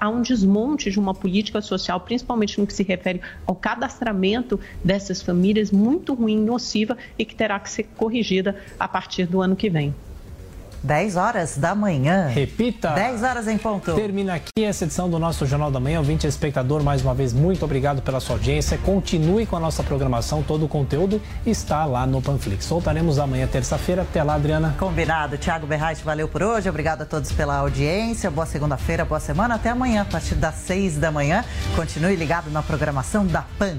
há um desmonte de uma política social, principalmente no que se refere ao cadastramento dessas famílias, muito ruim, nociva e que terá que ser corrigida a partir do ano que vem. 10 horas da manhã. Repita. 10 horas em ponto. Termina aqui essa edição do nosso Jornal da Manhã. Ouvinte espectador, mais uma vez, muito obrigado pela sua audiência. Continue com a nossa programação. Todo o conteúdo está lá no Panflix. Voltaremos amanhã, terça-feira. Até lá, Adriana. Combinado. Tiago Berrait, valeu por hoje. Obrigado a todos pela audiência. Boa segunda-feira, boa semana. Até amanhã, a partir das 6 da manhã. Continue ligado na programação da PAN.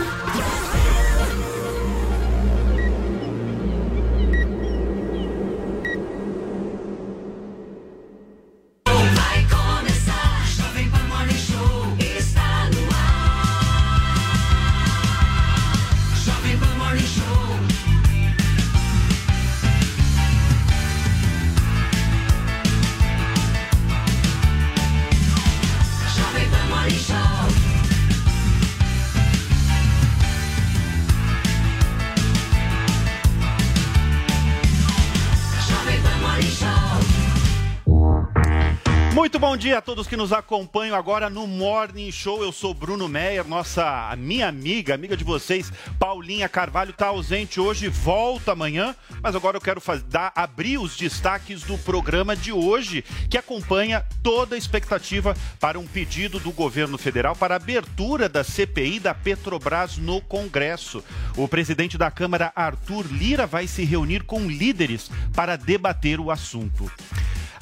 bom dia a todos que nos acompanham agora no Morning Show. Eu sou Bruno Meyer, nossa minha amiga, amiga de vocês, Paulinha Carvalho, está ausente hoje, volta amanhã, mas agora eu quero dar, abrir os destaques do programa de hoje, que acompanha toda a expectativa para um pedido do governo federal para abertura da CPI da Petrobras no Congresso. O presidente da Câmara, Arthur Lira, vai se reunir com líderes para debater o assunto.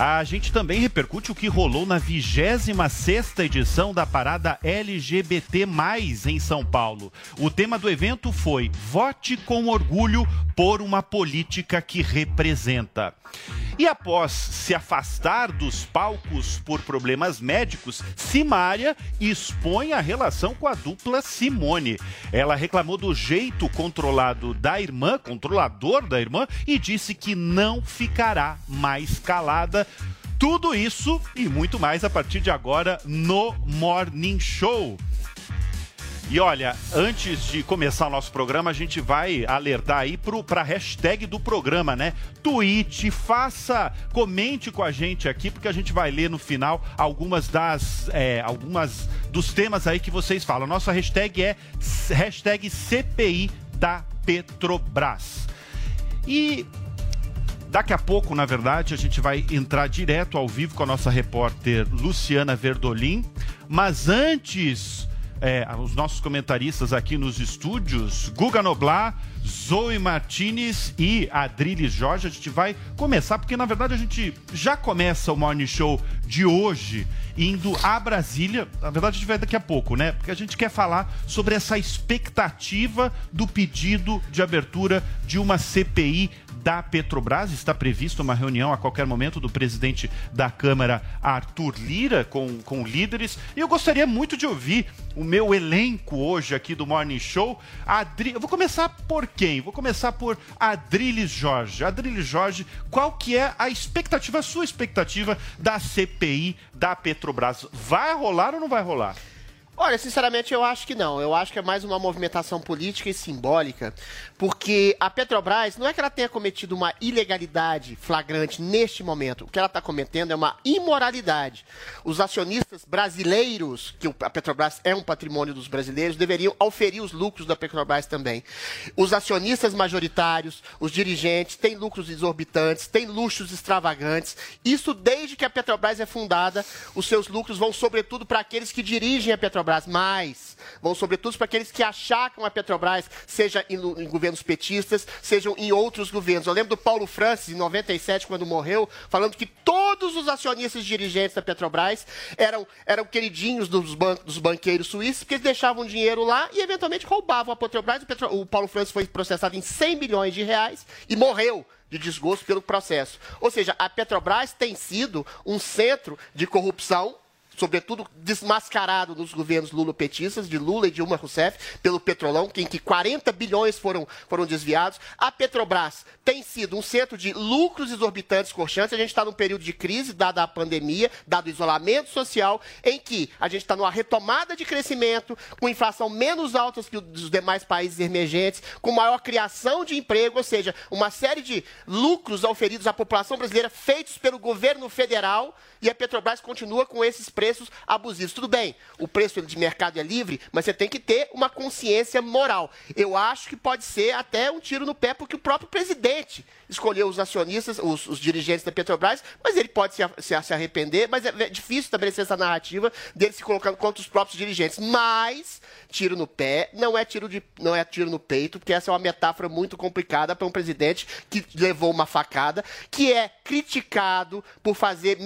A gente também repercute o que rolou na 26ª edição da parada LGBT+, em São Paulo. O tema do evento foi Vote com orgulho por uma política que representa. E após se afastar dos palcos por problemas médicos, Simária expõe a relação com a dupla Simone. Ela reclamou do jeito controlado da irmã, controlador da irmã, e disse que não ficará mais calada. Tudo isso e muito mais a partir de agora no Morning Show. E olha, antes de começar o nosso programa, a gente vai alertar aí para a hashtag do programa, né? Tweet, faça, comente com a gente aqui, porque a gente vai ler no final algumas das, é, algumas dos temas aí que vocês falam. Nossa hashtag é hashtag CPI da Petrobras. E Daqui a pouco, na verdade, a gente vai entrar direto ao vivo com a nossa repórter Luciana Verdolim. Mas antes, é, os nossos comentaristas aqui nos estúdios, Guga Noblar, Zoe Martinez e Adriles Jorge, a gente vai começar, porque na verdade a gente já começa o Morning Show de hoje indo a Brasília. Na verdade, a gente vai daqui a pouco, né? Porque a gente quer falar sobre essa expectativa do pedido de abertura de uma CPI da Petrobras. Está prevista uma reunião a qualquer momento do presidente da Câmara, Arthur Lira, com, com líderes. E eu gostaria muito de ouvir o meu elenco hoje aqui do Morning Show. Adri... Eu vou começar por quem? Vou começar por Adriles Jorge. Adriles Jorge, qual que é a expectativa, a sua expectativa da CPI da Petrobras? Vai rolar ou não vai rolar? Olha, sinceramente, eu acho que não. Eu acho que é mais uma movimentação política e simbólica, porque a Petrobras não é que ela tenha cometido uma ilegalidade flagrante neste momento. O que ela está cometendo é uma imoralidade. Os acionistas brasileiros, que a Petrobras é um patrimônio dos brasileiros, deveriam auferir os lucros da Petrobras também. Os acionistas majoritários, os dirigentes, têm lucros exorbitantes, têm luxos extravagantes. Isso desde que a Petrobras é fundada, os seus lucros vão sobretudo para aqueles que dirigem a Petrobras, mais vão sobretudo para aqueles que achacam a Petrobras, seja em, em governos petistas, sejam em outros governos. Eu lembro do Paulo Francis, em 97, quando morreu, falando que todos os acionistas dirigentes da Petrobras eram, eram queridinhos dos, ban dos banqueiros suíços, porque eles deixavam dinheiro lá e eventualmente roubavam a Petrobras. O, Petro- o Paulo Francis foi processado em 100 milhões de reais e morreu de desgosto pelo processo. Ou seja, a Petrobras tem sido um centro de corrupção sobretudo desmascarado nos governos Lula-petistas, de Lula e Dilma Rousseff, pelo Petrolão, em que 40 bilhões foram, foram desviados. A Petrobras tem sido um centro de lucros exorbitantes corchantes. A gente está num período de crise, dada a pandemia, dado o isolamento social, em que a gente está numa retomada de crescimento, com inflação menos alta que os demais países emergentes, com maior criação de emprego, ou seja, uma série de lucros oferidos à população brasileira feitos pelo governo federal e a Petrobras continua com esses preços abusivos. Tudo bem, o preço de mercado é livre, mas você tem que ter uma consciência moral. Eu acho que pode ser até um tiro no pé, porque o próprio presidente escolheu os acionistas, os, os dirigentes da Petrobras, mas ele pode se, se, se arrepender, mas é, é difícil estabelecer essa narrativa dele se colocando contra os próprios dirigentes. Mas tiro no pé não é tiro, de, não é tiro no peito, porque essa é uma metáfora muito complicada para um presidente que levou uma facada, que é criticado por fazer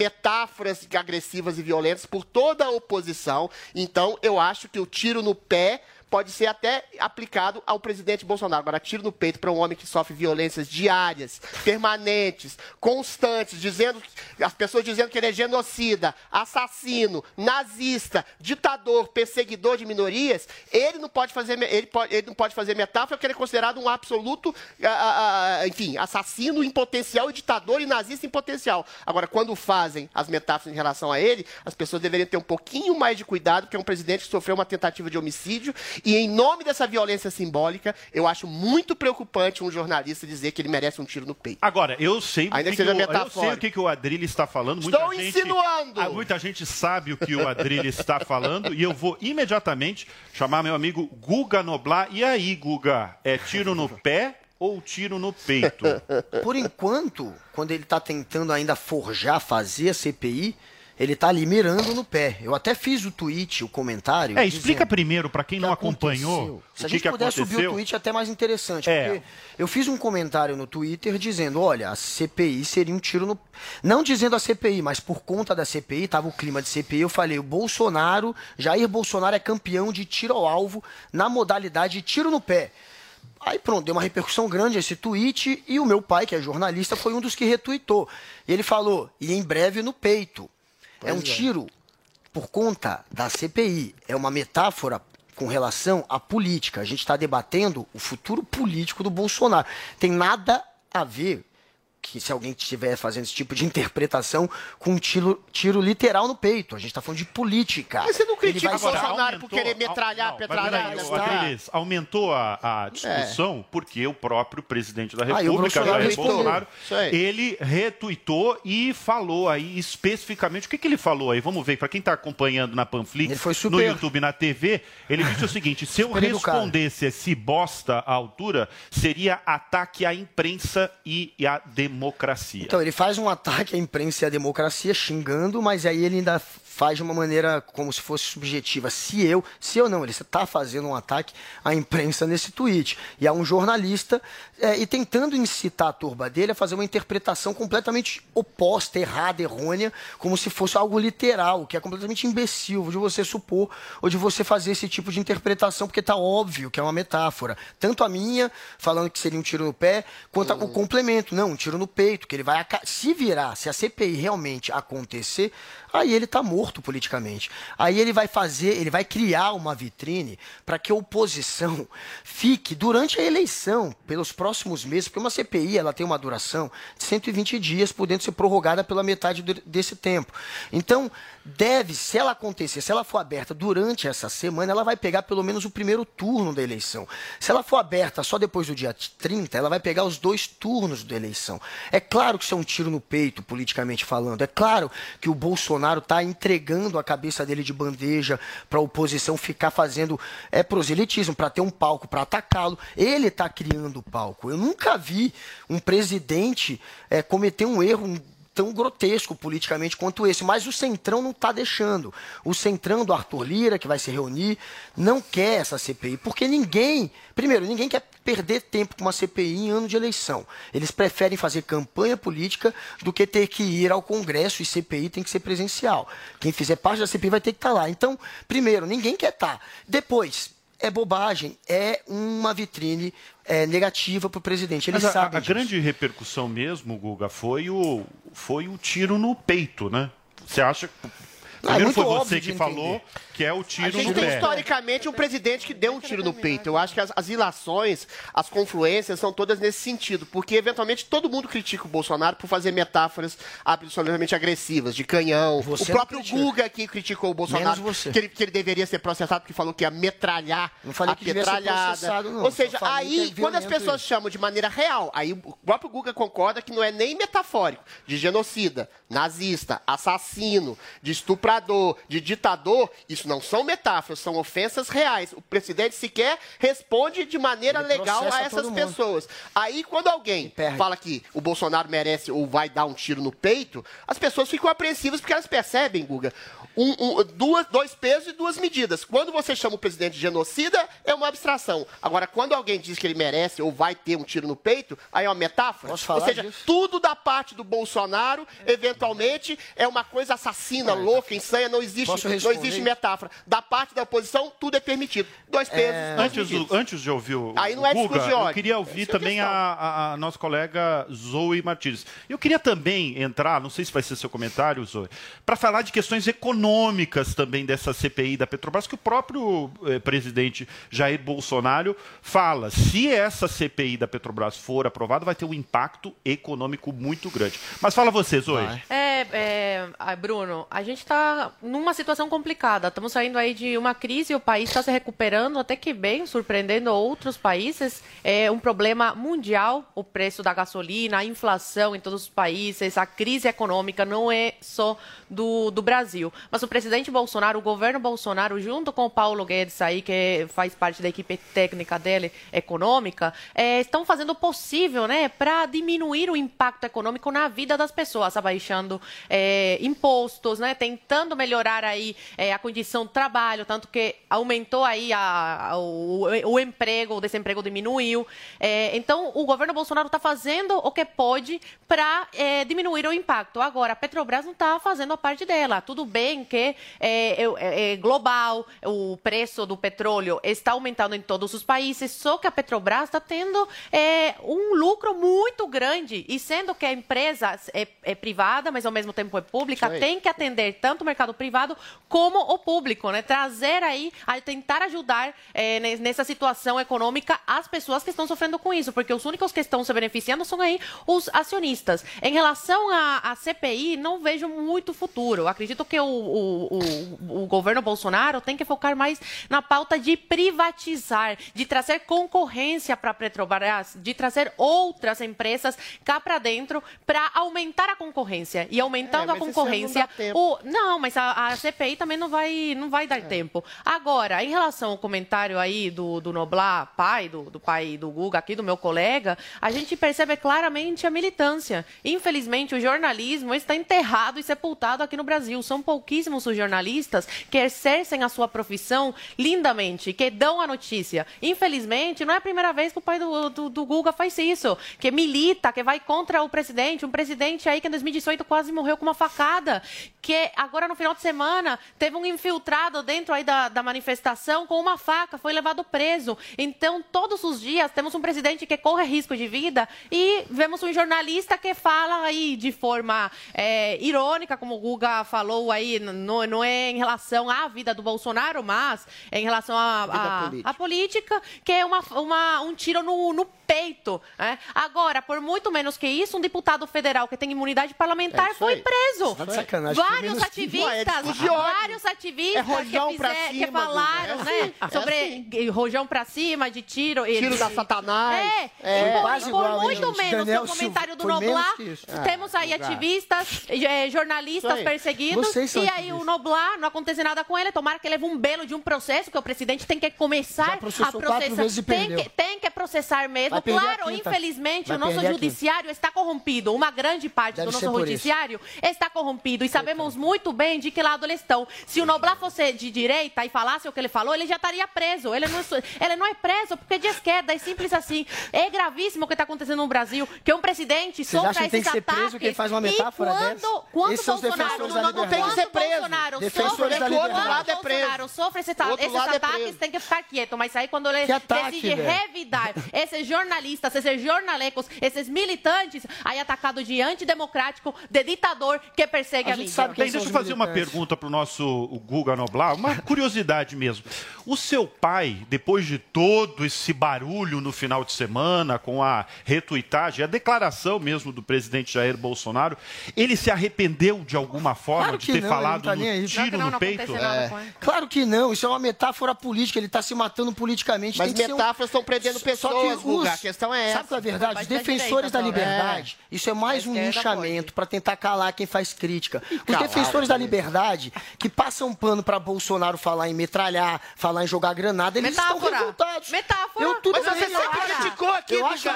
agressivas e violentas por toda a oposição. Então, eu acho que o tiro no pé pode ser até aplicado ao presidente Bolsonaro. Agora, tiro no peito para um homem que sofre violências diárias, permanentes, constantes, dizendo as pessoas dizendo que ele é genocida, assassino, nazista, ditador, perseguidor de minorias, ele não pode fazer ele, pode, ele não pode fazer metáfora porque ele é considerado um absoluto, ah, ah, enfim, assassino em potencial e ditador e nazista em potencial. Agora, quando fazem as metáforas em relação a ele, as pessoas deveriam ter um pouquinho mais de cuidado, porque é um presidente que sofreu uma tentativa de homicídio e em nome dessa violência simbólica, eu acho muito preocupante um jornalista dizer que ele merece um tiro no peito. Agora, eu sei, Ainda o que que seja que o, eu sei o que, que o Adrilho está falando. Estou muita gente, insinuando! Ah, Muita gente sabe o que o Adrilho está falando e eu vou imediatamente chamar meu amigo Guga Noblar. E aí, Guga, é tiro no pé ou tiro no peito? Por enquanto, quando ele está tentando ainda forjar, fazer a CPI, ele está ali mirando no pé. Eu até fiz o tweet, o comentário. É, explica primeiro, para quem que não acompanhou, aconteceu. Se a gente que puder subir o aconteceu. tweet é até mais interessante. É. Porque eu fiz um comentário no Twitter dizendo, olha, a CPI seria um tiro no... Não dizendo a CPI, mas por conta da CPI, tava o clima de CPI, eu falei, o Bolsonaro, Jair Bolsonaro é campeão de tiro ao alvo na modalidade de tiro no pé. Aí pronto, deu uma repercussão grande esse tweet e o meu pai, que é jornalista, foi um dos que retweetou. E ele falou, e em breve no peito. É um tiro por conta da CPI. É uma metáfora com relação à política. A gente está debatendo o futuro político do Bolsonaro. Tem nada a ver que se alguém estiver fazendo esse tipo de interpretação com um tiro, tiro literal no peito. A gente está falando de política. Mas você não critica o Bolsonaro por querer metralhar, não, mas petralhar, peraí, Adriles, aumentou a, a discussão porque o próprio presidente da Ah, República, Bolsonaro Jair. Bolsonaro, ele retuitou e falou aí especificamente. O que, que ele falou aí? Vamos ver, para quem está acompanhando na Panflix, super- no YouTube, na TV, ele disse o seguinte: se eu respondesse esse bosta à altura, seria ataque à imprensa e à democracia. Então, ele faz um ataque à imprensa e à democracia, xingando, mas aí ele ainda faz de uma maneira como se fosse subjetiva. Se eu, se eu não, ele está fazendo um ataque à imprensa nesse tweet. E a um jornalista, é, e tentando incitar a turba dele a fazer uma interpretação completamente oposta, errada, errônea, como se fosse algo literal, que é completamente imbecil de você supor ou de você fazer esse tipo de interpretação, porque está óbvio que é uma metáfora. Tanto a minha, falando que seria um tiro no pé, quanto a- o complemento. Não, um tiro no peito, que ele vai. Se virar, se a CPI realmente acontecer, aí ele está morto politicamente. Aí ele vai fazer, ele vai criar uma vitrine para que a oposição fique durante a eleição, pelos próximos meses, porque uma CPI ela tem uma duração de 120 dias, podendo ser prorrogada pela metade desse tempo. Então, deve, se ela acontecer, se ela for aberta durante essa semana, ela vai pegar pelo menos o primeiro turno da eleição. Se ela for aberta só depois do dia 30, ela vai pegar os dois turnos da eleição. É claro que isso é um tiro no peito, politicamente falando. É claro que o Bolsonaro está entregando a cabeça dele de bandeja para a oposição ficar fazendo é, proselitismo, para ter um palco, para atacá-lo. Ele está criando o palco. Eu nunca vi um presidente é, cometer um erro um tão grotesco politicamente quanto esse, mas o Centrão não está deixando. O Centrão do Arthur Lira, que vai se reunir, não quer essa CPI, porque ninguém, primeiro, ninguém quer perder tempo com uma CPI em ano de eleição. Eles preferem fazer campanha política do que ter que ir ao Congresso e CPI tem que ser presencial. Quem fizer parte da CPI vai ter que estar lá. Então, primeiro, ninguém quer estar. Depois, é bobagem, é uma vitrine é, negativa para o presidente. Eles Mas a, sabem a disso. grande repercussão mesmo, Guga, foi o, foi o tiro no peito, né? Você acha. Ah, é Primeiro muito foi óbvio você que falou que é o A tiro gente no tem pé. historicamente um presidente que deu um tiro no peito. Eu acho que as, as ilações, as confluências são todas nesse sentido, porque eventualmente todo mundo critica o Bolsonaro por fazer metáforas absolutamente agressivas, de canhão. Você o próprio. Guga que criticou o Bolsonaro, que ele, que ele deveria ser processado porque falou que ia metralhar Não falei a que petralhada. não. Ou seja, que é aí quando as pessoas isso. chamam de maneira real, aí o próprio Guga concorda que não é nem metafórico, de genocida, nazista, assassino, de estuprador, de ditador, isso não são metáforas, são ofensas reais. O presidente sequer responde de maneira Ele legal a essas pessoas. Aí quando alguém fala que o Bolsonaro merece ou vai dar um tiro no peito, as pessoas ficam apreensivas porque elas percebem, Guga, um- um- duas, dois pesos e duas medidas. Quando você chama o presidente de genocida, é uma abstração. Agora, quando alguém diz que ele merece ou vai ter um tiro no peito, aí é uma metáfora. Posso falar ou seja, disso? tudo da parte do Bolsonaro, eventualmente, é uma coisa assassina, louca, insana, não existe, não existe metáfora. Da parte da oposição, tudo é permitido. Dois pesos, É. duas Antes, medidas. do- antes de ouvir o Aí não é o Guga, de ódio. eu queria ouvir Essa é também a, a- a nossa colega Zoe Martins. Eu queria também entrar, não sei se vai ser seu comentário, Zoe, para falar de questões econômicas também dessa CPI da Petrobras, que o próprio eh, presidente Jair Bolsonaro fala. Se essa CPI da Petrobras for aprovada, vai ter um impacto econômico muito grande. Mas fala você, Zoe. É, é, ah, Bruno, a gente está numa situação complicada. Estamos saindo aí de uma crise, o país está se recuperando até que bem, surpreendendo outros países. É um problema mundial, o preço da gasolina, a inflação em todos os países, a crise econômica não é só do, do Brasil. Mas o presidente Bolsonaro, o governo Bolsonaro, junto com o Paulo Guedes aí, que faz parte da equipe técnica dele, econômica, é, estão fazendo o possível, né, para diminuir o impacto econômico na vida das pessoas, abaixando é, impostos, né, tentando melhorar aí é, a condição do trabalho, tanto que aumentou aí a, a- o, o emprego, o desemprego diminuiu. É, então, o governo Bolsonaro está fazendo o que pode para diminuir o impacto. Agora, a Petrobras não está fazendo a parte dela. Tudo bem que é, é- é global, o preço do petróleo está aumentando em todos os países, só que a Petrobras está tendo é, um lucro muito grande. E sendo que a empresa é, é privada, mas ao mesmo tempo é pública, tem que atender tanto o mercado privado como o público, né? Trazer aí, a tentar ajudar é, ne- nessa situação econômica as pessoas que estão sofrendo com isso, porque os únicos que estão se beneficiando são aí os acionistas. Em relação à CPI, não vejo muito futuro. Acredito que o, o, o, o governo Bolsonaro tem que focar mais na pauta de privatizar, de trazer concorrência para a Petrobras, de trazer outras empresas cá para dentro para aumentar a concorrência. E aumentando É, a concorrência, não o- não, mas a, a CPI também não vai, não vai dar tempo. Agora, em relação ao comentário aí do, do Noblar, pai, do, do pai do Guga, aqui do meu colega, a gente percebe claramente a militância. Infelizmente, o jornalismo está enterrado e sepultado aqui no Brasil. São pouquíssimos os jornalistas que exercem a sua profissão lindamente, que dão a notícia. Infelizmente, não é a primeira vez que o pai do, do, do Guga faz isso, que milita, que vai contra o presidente, um presidente aí que em 2018 quase morreu com uma facada, que agora no final de semana teve um infiltrado dentro aí da, da manifestação com uma faca, foi levado preso. Então, todos os dias temos um presidente que corre risco de vida e vemos um jornalista que fala aí de forma é, irônica, como o Guga falou aí, não, não é em relação à vida do Bolsonaro, mas é em relação à política. política, que é uma, uma- um tiro no, no peito. né? Agora, por muito menos que isso, um deputado federal que tem imunidade parlamentar É foi aí. preso. Tá Vários que- ativistas, Ué, é vários ativistas É que, fizer- que cima, falaram, Guga. É né, assim, é sobre rojão pra cima, de tiro. Tiro da Satanás. É, É, e por, quase por igual, muito gente? menos Daniel que o comentário do Noblar, temos aí Guga. ativistas, jornalistas perseguidos, e aí o Noblar, não acontece nada com ele, tomara que leve um belo de um processo, que o presidente tem que começar a processar. tem, que, tem que processar mesmo. Claro, infelizmente, Vai o nosso judiciário está corrompido. Uma grande parte Deve do nosso judiciário está corrompido. E sabemos muito bem de que lado eles estão. Se o Noblar fosse de direita e falasse o que ele falou, ele já estaria preso. Ele não, é- ele não é preso porque é de esquerda. É simples assim. É gravíssimo o que está acontecendo no Brasil, que um presidente Vocês sofra acham que tem esses que ser preso ataques. quem faz uma e metáfora quando, dessa? quando Esses os Bolsonaro não, não, quando Tem que ser preso. Bolsonaro Defensores sofre, da quando lado é preso. Bolsonaro sofre esses, é ataques, preso. tem que ficar quieto. Mas aí quando ele Que ataque, decide velho? revidar esses jornalistas, esses jornalecos, esses militantes, aí atacado de antidemocrático, de ditador que persegue a, A gente mídia. sabe Bem, Quem deixa são eu os fazer uma pergunta para o nosso Guga Noblar, uma curiosidade mesmo. O seu pai, depois de todo esse barulho no final de semana, com a retuitagem, a declaração mesmo do presidente Jair Bolsonaro, ele se arrependeu de alguma forma Claro de ter não, falado tá que tiro não, no não peito? ele. Claro que não, isso é uma metáfora política, ele está se matando politicamente. Mas um- metáforas estão prendendo Só pessoas, que Guga. os- A questão é essa. Sabe qual é a verdade? Os da defensores direita da só. liberdade, isso é mais Da um linchamento para tentar calar quem faz crítica. Os defensores da né? Liberdade, que passam pano para Bolsonaro falar em metralhar, falar em jogar granada, eles estão Metáfora. revoltados. Metáfora. Eu tudo Mas você bem, sempre criticou aqui, Eu acho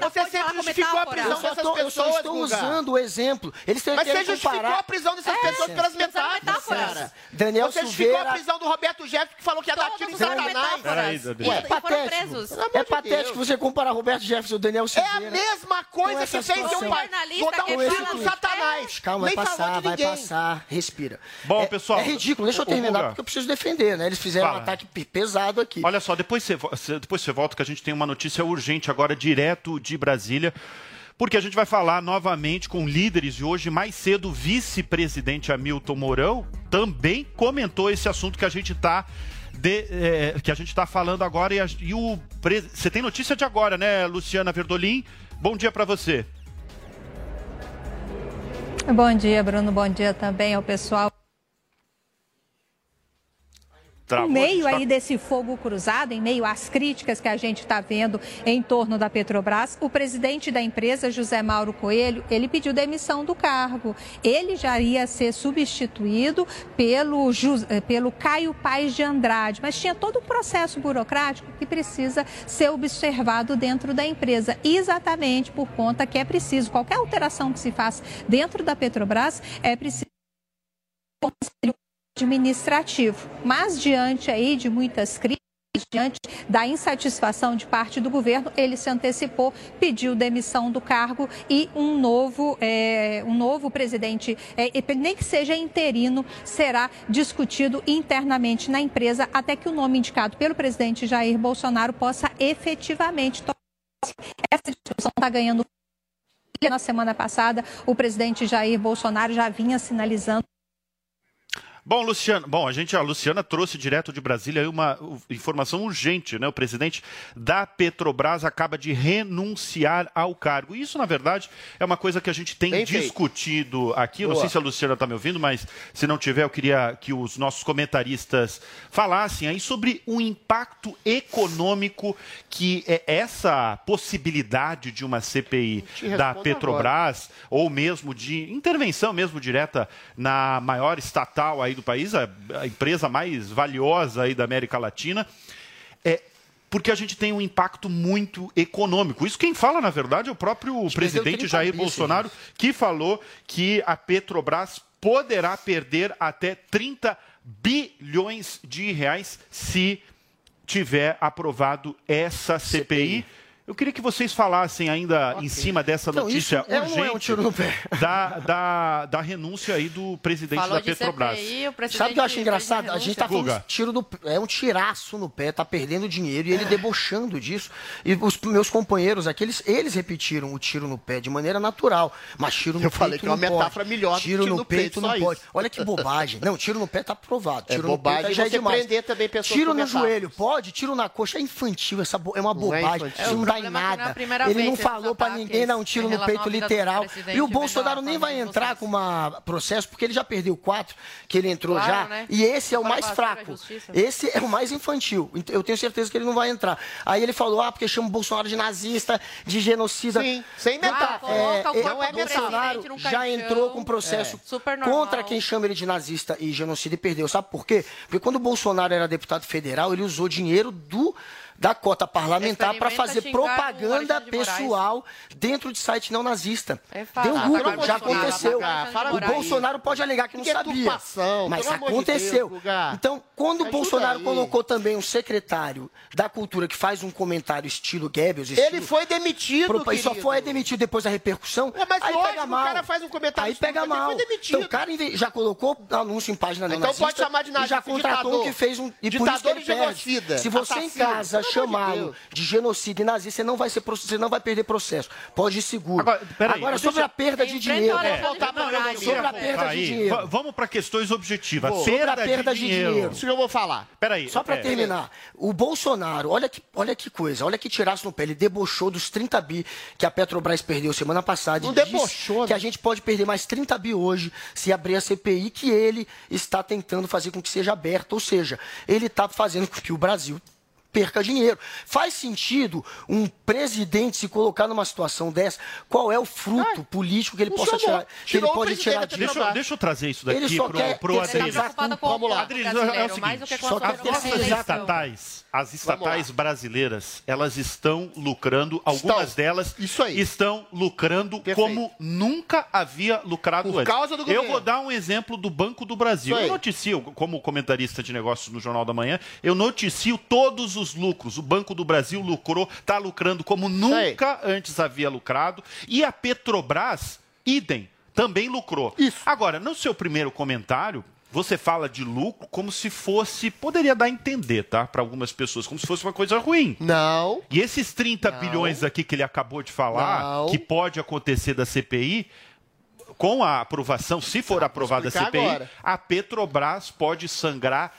Você sempre justificou a prisão dessas tô, eu só pessoas, estou usando o exemplo. Eles têm Mas você justificou a prisão dessas É, pessoas pelas você metáforas. Daniel Você justificou a Silveira prisão do Roberto Jefferson, que falou que ia dar tiro em Satanás. Peraí, E, e É patético. É patético você comparar Roberto Jefferson e o Daniel É Silveira. a mesma coisa que fez seu pai. Jornalista Vou dar que um tiro no Satanás. Calma, vai passar, vai passar, respira. Bom, É- pessoal, É ridículo, deixa eu terminar, porque eu preciso defender, né? Eles fizeram Fala. um ataque pe- pesado aqui. Olha só, depois você, vo- você- depois você volta que a gente tem uma notícia urgente agora, direto de Brasília. Porque a gente vai falar novamente com líderes e hoje, mais cedo, o vice-presidente Hamilton Mourão também comentou esse assunto que a gente está que a gente está falando agora. E, a- e o você tem notícia de agora, né, Luciana Verdolim? Bom dia para você. Bom dia, Bruno. Bom dia também ao pessoal. Travou, Em meio tá- aí desse fogo cruzado, em meio às críticas que a gente está vendo em torno da Petrobras, o presidente da empresa, José Mauro Coelho, ele pediu demissão do cargo. Ele já ia ser substituído pelo, eh, pelo Caio Paes de Andrade, mas tinha todo um processo burocrático que precisa ser observado dentro da empresa, exatamente por conta que é preciso, qualquer alteração que se faça dentro da Petrobras, é preciso administrativo. Mas diante aí de muitas críticas, diante da insatisfação de parte do governo, ele se antecipou, pediu demissão do cargo e um novo, eh, um novo presidente, e nem que seja interino, será discutido internamente na empresa até que o nome indicado pelo presidente Jair Bolsonaro possa efetivamente tomar essa discussão está ganhando na semana passada, o presidente Jair Bolsonaro já vinha sinalizando Bom, Luciano, bom, a gente, a Luciana trouxe direto de Brasília uma informação urgente, né? O presidente da Petrobras acaba de renunciar ao cargo. E Isso, na verdade, é uma coisa que a gente tem Bem feito. discutido aqui. Eu não Boa. sei se a Luciana está me ouvindo, mas se não tiver, eu queria que os nossos comentaristas falassem aí sobre o impacto econômico que é essa possibilidade de uma CPI da Petrobras ou mesmo de intervenção mesmo direta na maior estatal aí do país, a, a empresa mais valiosa aí da América Latina, é porque a gente tem um impacto muito econômico. Isso quem fala, na verdade, é o próprio presidente 30 Jair Bolsonaro, que falou que a Petrobras poderá perder até 30 bilhões de reais se tiver aprovado essa CPI. Eu queria que vocês falassem ainda em cima dessa Então, notícia isso é é um urgente tiro no pé? da, da, da renúncia aí do presidente Falou da de Petrobras. CPI, o presidente Sabe o que eu acho engraçado? A gente tá falando Guga. de tiro no, é um tiraço no pé, tá perdendo dinheiro e ele debochando disso. E os meus companheiros aqui, eles, eles repetiram o tiro no pé de maneira natural. Mas tiro no Eu peito falei que é uma não metáfora pode. melhor do que Tiro tiro no no peito peito, não só pode. isso. Olha que bobagem. Não, tiro no pé tá aprovado. É Tiro bobagem no peito já é demais. também pessoas Tiro com no joelho, pode? Tiro na coxa é infantil, essa bo- é uma Não é bobagem. infantil. Isso É, não o em é é nada. primeira Ele vez não falou pra ataques ninguém dar um tiro no peito literal. E o Bolsonaro nem vai entrar com uma processo, porque ele já perdeu quatro, que ele entrou Claro, já. né? E esse é o mais fraco. Esse é o mais infantil. Eu tenho certeza que ele não vai entrar. Aí ele falou, ah, porque chama o Bolsonaro de nazista, de genocida. Sim, sem Então, coloca o é, é, do Bolsonaro já entrou com processo Super normal. contra quem chama ele de nazista e genocida e perdeu. Sabe por quê? Porque quando o Bolsonaro era deputado federal, ele usou dinheiro do da cota parlamentar para fazer o propaganda de Moraes. pessoal dentro de site não nazista. É. Deu Ah, Google, pelo já aconteceu. Fala O por. Bolsonaro pode alegar que não Que sabia, mas aconteceu. Então, quando o Bolsonaro aí. colocou também um secretário da cultura que faz um comentário estilo Goebbels, Ele estilo foi demitido, Pro- e só foi demitido depois da repercussão. É, mas aí lógico, pega o mal. cara faz um comentário Aí pega mal. ele foi demitido. Então o cara já colocou anúncio em página Então neonazista pode chamar de e nazista, já contratou ditador. um que fez um e por Ditador isso que ele e perde. genocida, Se você em casa De chamá-lo Deus. de genocida e nazista, você não vai ser você não vai perder processo. Pode ir seguro. Agora, peraí, Agora mas sobre a perda de dinheiro. De economia. Sobre a perda de dinheiro. va- vamos para questões objetivas. Perda, Sobre a perda de de dinheiro. dinheiro. Isso que eu vou falar. Peraí. Só para é, terminar, o Bolsonaro, olha que, olha que coisa, olha que tiraço no pé. Ele debochou dos 30 bi que a Petrobras perdeu semana passada. Não e disse debochou, Que né? a gente pode perder mais 30 bi hoje se abrir a CPI, que ele está tentando fazer com que seja aberta. Ou seja, ele está fazendo com que o Brasil perca dinheiro. Faz sentido um presidente se colocar numa situação dessa? Qual é o fruto político que ele possa tirar? Que ele o pode tirar disso? Deixa, eu- deixa eu trazer isso daqui Adriles. preocupado com Vamos o lá. Adriles, é o que a só que As nossas estatais, as estatais brasileiras, elas estão lucrando, algumas Estão. delas Isso aí. estão lucrando Perfeito. como nunca havia lucrado Por antes. causa do Eu governo. vou dar um exemplo do Banco do Brasil. Eu noticio, como comentarista de negócios no Jornal da Manhã, eu noticio todos os lucros. O Banco do Brasil lucrou, está lucrando como nunca antes havia lucrado. E a Petrobras, idem, também lucrou. Isso. Agora, no seu primeiro comentário, você fala de lucro como se fosse, poderia dar a entender, tá? Para algumas pessoas, como se fosse uma coisa ruim. Não. E esses 30 bilhões aqui que ele acabou de falar, Não. que pode acontecer da CPI, com a aprovação, se for aprovada a CPI, agora. a Petrobras pode sangrar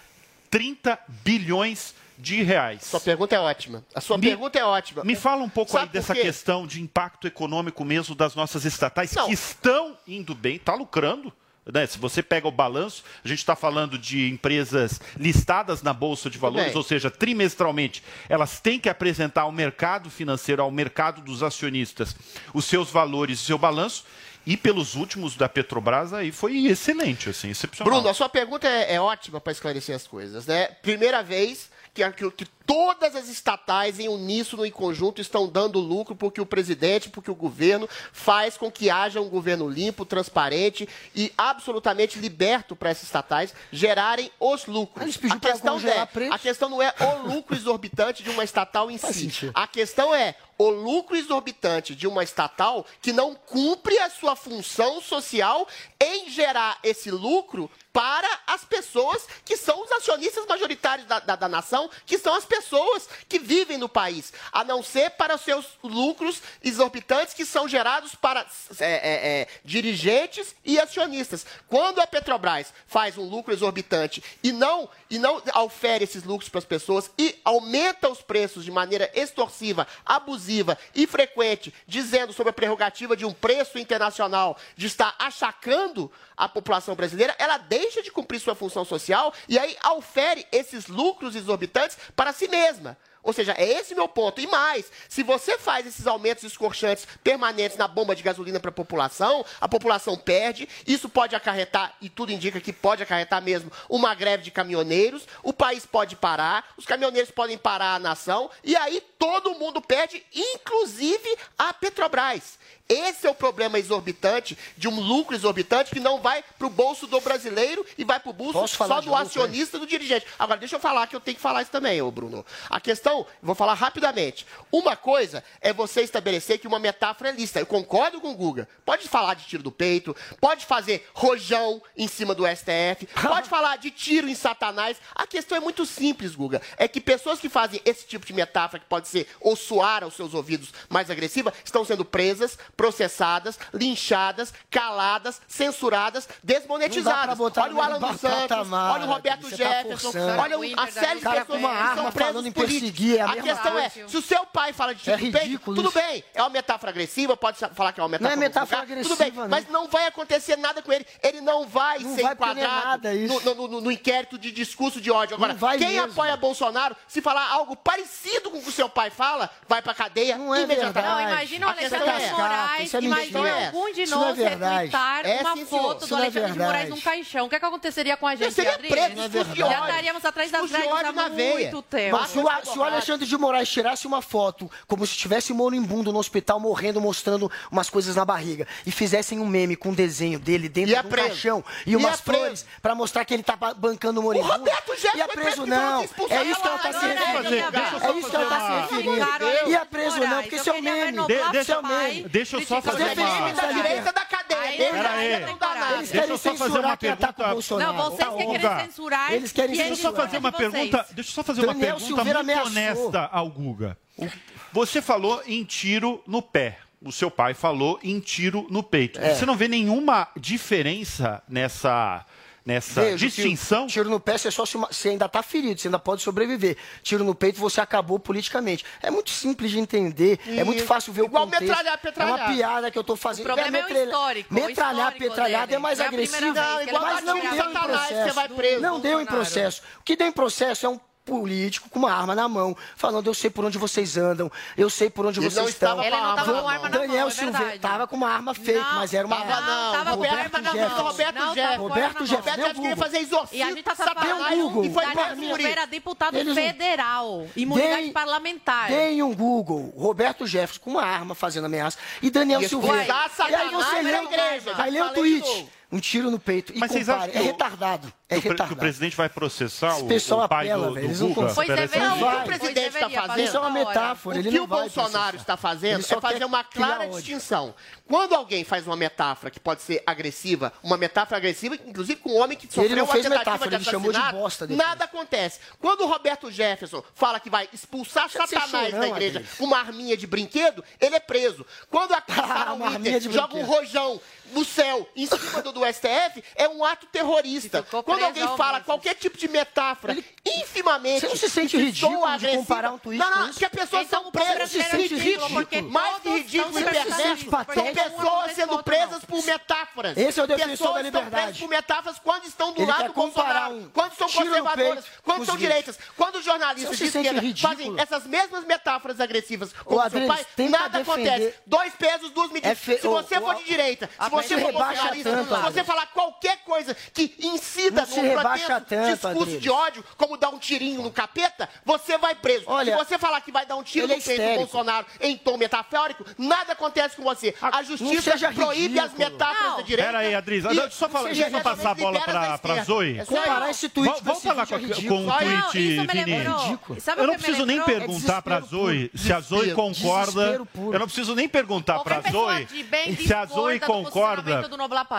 30 bilhões de reais. Sua pergunta é ótima. A sua Me- pergunta é ótima. Me fala um pouco Sabe aí dessa questão de impacto econômico mesmo das nossas estatais Não. que estão indo bem, está lucrando. Né? Se você pega o balanço, a gente está falando de empresas listadas na Bolsa de Valores, ou seja, trimestralmente, elas têm que apresentar ao mercado financeiro, ao mercado dos acionistas, os seus valores e seu balanço. E pelos últimos da Petrobras aí foi excelente, assim, excepcional. Bruno, a sua pergunta é, é ótima para esclarecer as coisas, né? Primeira vez que, que, todas as estatais em uníssono e conjunto estão dando lucro porque o presidente, porque o governo faz com que haja um governo limpo, transparente e absolutamente liberto para essas estatais gerarem os lucros. A questão é, a questão não é o lucro exorbitante de uma estatal em si. A questão é o lucro exorbitante de uma estatal que não cumpre a sua função social em gerar esse lucro para as pessoas que são os acionistas majoritários da, da, da nação, que são as pessoas que vivem no país, a não ser para os seus lucros exorbitantes que são gerados para é, é, é, dirigentes e acionistas. Quando a Petrobras faz um lucro exorbitante e não, e não ofere esses lucros para as pessoas e aumenta os preços de maneira extorsiva, abusiva e frequente, dizendo sobre a prerrogativa de um preço internacional de estar achacando a população brasileira, ela deixa de cumprir sua função social e aí ofere esses lucros exorbitantes para si mesma. Ou seja, é esse meu ponto. E mais, se você faz esses aumentos escorchantes permanentes na bomba de gasolina para a população, a população perde. Isso pode acarretar, e tudo indica que pode acarretar mesmo, uma greve de caminhoneiros. O país pode parar, os caminhoneiros podem parar a nação, e aí todo mundo perde, inclusive a Petrobras. Esse é o problema exorbitante de um lucro exorbitante que não vai para o bolso do brasileiro e vai para o bolso só do lucro, acionista do dirigente. Agora, deixa eu falar que eu tenho que falar isso também, ô Bruno. A questão, vou falar rapidamente. Uma coisa é você estabelecer que uma metáfora é lista. Eu concordo com o Guga. Pode falar de tiro do peito, pode fazer rojão em cima do STF, pode falar de tiro em Satanás. A questão é muito simples, Guga. É que pessoas que fazem esse tipo de metáfora, que pode ser ou soar aos seus ouvidos mais agressiva, estão sendo presas, processadas, linchadas, caladas, censuradas, desmonetizadas. Olha o Alan dos Santos, olha o Roberto tá Jefferson, forçando. olha a série de pessoas que são políticos. Perseguir, é a a mesma questão é, se o seu pai fala de É do peito, ridículo tudo isso. bem, é uma metáfora agressiva, pode falar que é uma metáfora Não é metáfora agressiva, Tudo bem, não. mas não vai acontecer nada com ele. Ele não vai Não ser vai é enquadrado nada isso. no, no- no- no inquérito de discurso de ódio. Agora, quem mesmo. apoia Bolsonaro, se falar algo parecido com o que o seu pai fala, vai pra cadeia Não é imediatamente. Não, imagina o Alexandre é. Moraes, é imagina mentira. algum de é nós retweetar É, uma foto do é Alexandre de Moraes num caixão. O que, é que aconteceria com a gente, seria preso, Já estaríamos atrás das Discurso de grades há muito tempo. Mas se o, Alexandre de Moraes tirasse uma foto, como se estivesse moribundo no hospital, morrendo, mostrando umas coisas na barriga, e fizessem um meme com um desenho dele dentro é de um caixão e, e é umas é flores para mostrar que ele tá bancando o moribundo. O Roberto Jefferson é ia preso não. É isso que ela tá se referindo. É isso que ela tá se referindo. Ia preso não, porque isso é um meme. Deixa eu meme. Tá deixa eu só fazer uma... Defensores da direita da cadeia. Pera aí. Deixa eu só fazer uma pergunta. Não, vocês que querem censurar... Eles querem censurar. Deixa eu só fazer uma pergunta. Deixa eu só fazer uma pergunta muito honesta ao Guga. Você falou em tiro no pé. O seu pai falou em tiro no peito. É. Você não vê nenhuma diferença nessa nessa Vejo, distinção? Tiro, tiro, no pé, você, só se, você ainda está ferido, você ainda pode sobreviver. Tiro no peito, você acabou politicamente. É muito simples de entender, e... é muito fácil ver Igual o contexto. Metralhar, petralhar. É uma piada que eu estou fazendo. O problema é, é o histórico. Metralhar, o é mais agressivo. Não, é mas é não deu em processo. Não deu em processo. O que deu em processo é um político com uma arma na mão, falando: eu sei por onde vocês andam, eu sei por onde vocês estão. Ele não estava com arma na Daniel mão, Silveira estava com uma arma fake, não, mas era uma arma. Não, estava com arma na mão. Roberto Jefferson. Roberto Jefferson. Roberto fazer exorcismo. E a gente tá sabendo Google. E foi para Silveira, deputado Eles... federal, imunidade mulher parlamentar. Tem um Google. Roberto Jefferson com uma arma fazendo ameaça e Daniel Silveira. E aí você lê, vai ler o tweet. Um tiro no peito. E Mas compara. É retardado. É que, o presidente vai processar Esse o, pessoal o pai apela, do, do Guga? Pois o que o presidente está fazendo... Isso é uma metáfora, O que o Bolsonaro está fazendo é fazer uma clara distinção. Quando alguém faz uma metáfora que pode ser agressiva, uma metáfora agressiva, inclusive com um homem que sofreu ele uma tentativa metáfora, de assassinato, ele chamou de bosta nada acontece. Quando o Roberto Jefferson fala que vai expulsar Deixa Satanás chorão, da igreja com uma arminha de brinquedo, ele é preso. Quando a Sarah ah, Winter joga um rojão no céu em cima do, STF, é um ato terrorista quando alguém fala qualquer tipo de metáfora, ele... infimamente. Você não se sente ridículo ao comparar um tweet Não, não, que as pessoas então, são presas. Se sente ridículo. Mais que ridículo, internet, são pessoas sendo presas por metáforas. Esse é o defensor da liberdade. Pessoas presas por metáforas quando estão do lado do Bolsonaro, quando são conservadoras, quando são direitas, quando os jornalistas de esquerda fazem essas mesmas metáforas agressivas com o seu pai, nada acontece. Dois pesos, duas medidas. Se você for de direita, se você for bolsonarista, se você falar qualquer coisa que incida se um rebaixa tanto, discurso Adriles. de ódio, como dar um tirinho no capeta, você vai preso. Olha, Se você falar que vai dar um tiro no é peito do Bolsonaro em tom metafórico, nada acontece com você. A justiça proíbe ridículo. as metáforas não. da direita. Pera aí, Adriz. E, só falar, deixa eu passar a bola pra, pra Zoe. Vamos Comparar esse tweet com, com o tweet, Vinícius. Vini. eu não preciso nem perguntar para pra Zoe se a Zoe concorda. Eu não preciso nem perguntar pra Zoe se a Zoe concorda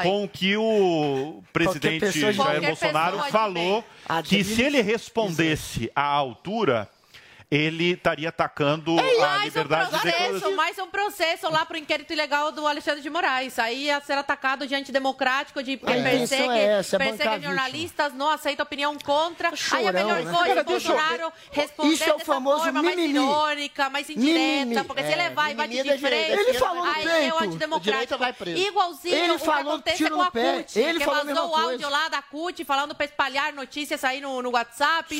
com o que o presidente Jair Bolsonaro Bolsonaro falou que se ele respondesse à altura, ele estaria atacando é a liberdade um processo, de Mais um processo lá para o inquérito ilegal do Alexandre de Moraes. Aí ia ser atacado de antidemocrático, de é, persegue, é essa, é persegue jornalistas, não aceita opinião contra. Chorão, aí a melhor né? coisa, é Cara, Bolsonaro eu... responder Isso é o famoso forma mimimi. mais irônica, mais indireta, mimimi. porque se é, ele vai e bate de frente, ele falou aí tempo. é o antidemocrático. Vai preso. Igualzinho ele o que acontece com a CUT, ele que vazou o áudio lá da CUT falando para espalhar notícias aí no, no WhatsApp,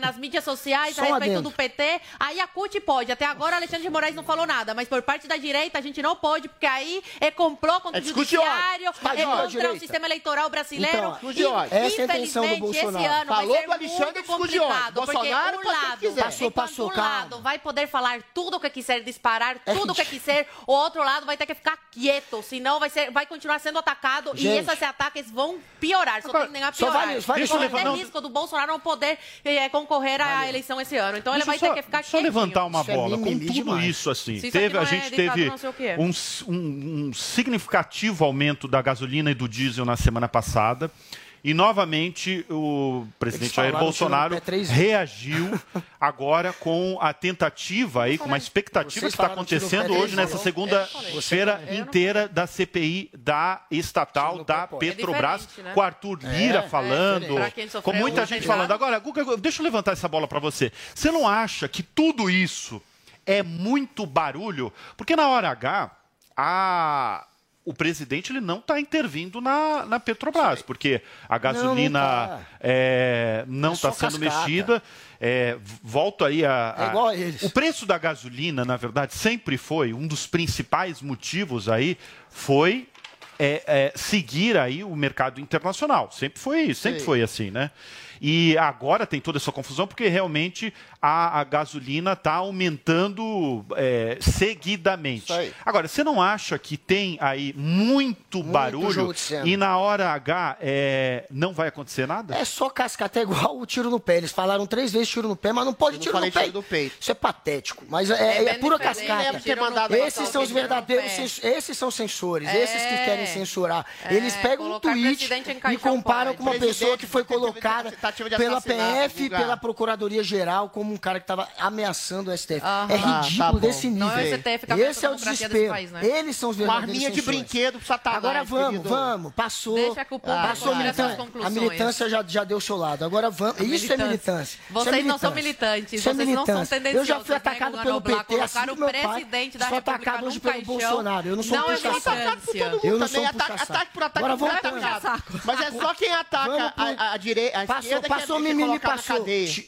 nas mídias sociais a respeito do PT. PT, aí a CUT pode. Até agora Alexandre de Moraes não falou nada, mas por parte da direita a gente não pode, porque aí é complô contra é o judiciário, é contra o sistema eleitoral brasileiro. Então, e, essa é a do Bolsonaro. Esse ano falou vai ser Alexandre muito complicado, Bolsonaro, porque um lado, passou, passou, um lado vai poder falar tudo o que quiser, disparar é tudo o que quiser, o outro lado vai ter que ficar quieto, senão vai, ser, vai continuar sendo atacado gente. e esses ataques vão piorar, só tem que negar piorar. Só vale, vale, Corre risco do Bolsonaro não poder eh, concorrer à eleição esse ano. Então Deixa ele vai vai só, ter que ficar só quietinho. levantar uma isso é bola é com tudo demais. isso assim. Teve, a gente é teve um, um, um significativo aumento da gasolina e do diesel na semana passada. E novamente o presidente Jair Bolsonaro reagiu agora com a tentativa aí, com uma expectativa que está acontecendo hoje nessa segunda-feira inteira da CPI da estatal da Petrobras, é né? com Arthur Lira é, falando, é, com muita gente falando. Agora, Guga, deixa eu levantar essa bola para você. Você não acha que tudo isso é muito barulho? Porque na hora H, a o presidente ele não está intervindo na, na Petrobras, porque a gasolina não está é, tá é sendo mexida. É, volto aí a, a... É igual a eles. O preço da gasolina, na verdade, sempre foi um dos principais motivos aí, foi é, é seguir aí o mercado internacional. Sempre foi, sempre foi assim, né? E agora tem toda essa confusão porque realmente a, a gasolina está aumentando é, seguidamente. Agora, você não acha que tem aí muito, barulho de cena. e na hora H é, não vai acontecer nada? É só cascata, é igual o tiro no pé. Eles falaram três vezes tiro no pé, mas não pode Eu não tiro, falei no pé. tiro no peito. Isso é patético. Mas é, É é, pura cascata. Esses são os verdadeiros Esses são censores. É. Esses que querem censurar. É, Eles pegam um tweet e comparam com uma pessoa que foi colocada tentativa de pela PF e vulgar. pela Procuradoria Geral como um cara que estava ameaçando o STF. É Tá, ridículo tá desse nível. Não é o STF que Esse é o desespero. país, né? Eles são os Uma verdadeiros arminha de brinquedo pro satanás. Agora vamos, querido. vamos. Passou. Deixa que o público passou tire a militância. A militância já, já deu o seu lado. Agora vamos. Isso é militância. Isso Vocês é não são militância. militantes, Isso é vocês não são militância. tendenciosos. Eu já fui atacado negam pelo PT, assim como meu o pai. Sou atacado hoje pelo. Bolsonaro. Eu não sou um é puxa-saco. atacado por militância. todo Eu mundo não sou também. um Ataque, puxa-saco. ataque por ataque. Agora por ataque. Mas é só quem ataca Vamos a, direita, a Passou, esquerda passou é, é mimimi, passou.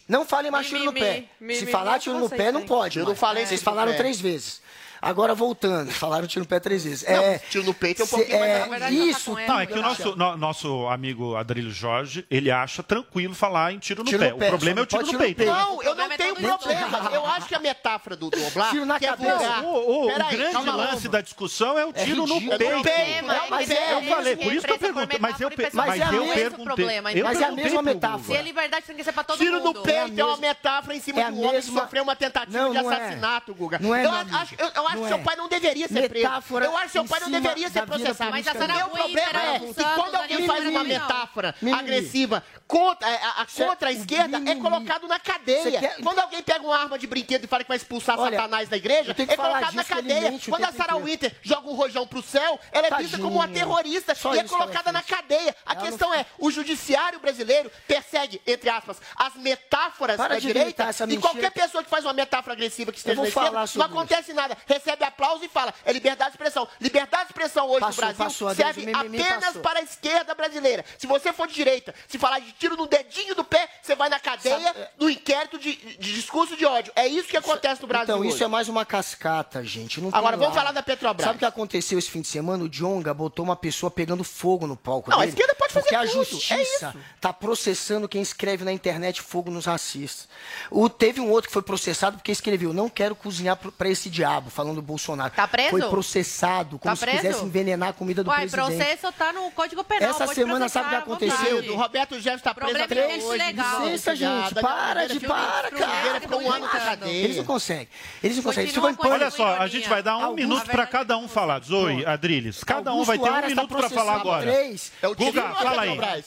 Não fale mais tiro no pé. Se falar é tiro no vocês, pé, não pode. Eu não falei Vocês tiro no falaram três vezes. Agora voltando, falaram tiro no pé três vezes. Não, é, tiro no peito é um pouquinho mais é, verdade, tá Isso ela. Não, é que o nosso, no- nosso amigo Adrilho Jorge, ele acha tranquilo falar em tiro no Tiro pé. no pé, O problema é o tiro não no peito. tiro no Não, eu não problema é tenho problema. Eu acho que a metáfora do, do Oblar, Tiro na que é cabeça. O, grande lance da discussão é o tiro no peito. É peito, Mas é, eu falei, por isso que eu perguntei, mas eu metáfora pe- pessoal. mas é a é mesma- problema. eu Mas é a perguntei mesma pro- metáfora. Se a liberdade tem que ser pra todo Tiro mundo. no peito é, uma metáfora em cima é um homem mesma- que sofreu uma tentativa de é. assassinato, Guga. Não é, eu acho, Não que seu é. pai não deveria ser Metáfora preso. Eu acho que seu pai não deveria ser processado. Mas a o meu Sara problema é que quando alguém faz uma metáfora agressiva contra, é, a, contra a esquerda, é colocado na cadeia. Quando alguém pega uma arma de brinquedo e fala que vai expulsar Satanás da igreja, é colocado na cadeia. Quando a Sarah. Winter joga um rojão pro céu, ela é vista como uma terrorista e é colocada na cadeia. A questão é, o judiciário brasileiro persegue, entre aspas, as metáforas da direita e qualquer que- pessoa que faz uma metáfora agressiva que esteja na esquerda, não acontece nada. Recebe aplauso e fala, é liberdade de expressão. Liberdade de expressão hoje Passou, no Brasil passou, serve mimimi apenas passou. para a esquerda brasileira. Se você for de direita, se falar de tiro no dedinho do pé, você vai na cadeia Sabe, é- no inquérito de, de discurso de ódio. É isso que acontece no Brasil Então, isso hoje. é mais uma cascata, gente. Agora, vamos falar da Petrobras. Sabe o que aconteceu esse fim de semana? O Jonga botou uma pessoa pegando fogo no palco Não, a dele. esquerda pode fazer Porque a tudo, é justiça isso. tá processando quem escreve na internet fogo nos racistas. O, teve um outro que foi processado porque escreveu não quero cozinhar pra esse diabo, falando do Bolsonaro. Tá preso? Foi processado, como Tá se preso? quisesse envenenar a comida do Uai, presidente. processo tá no Código Penal. Essa pode semana sabe o que aconteceu? O Roberto Jefferson está preso até hoje. legal. Licença, gente, para de para, cara. ficou um ano na cadeia. Eles não conseguem. Eles não conseguem. Isso. Olha só, a gente vai dar um minuto para cada um falar. Zoe, Adriles, cada um vai ter um tá minuto para falar agora. É o Guga, fala aí.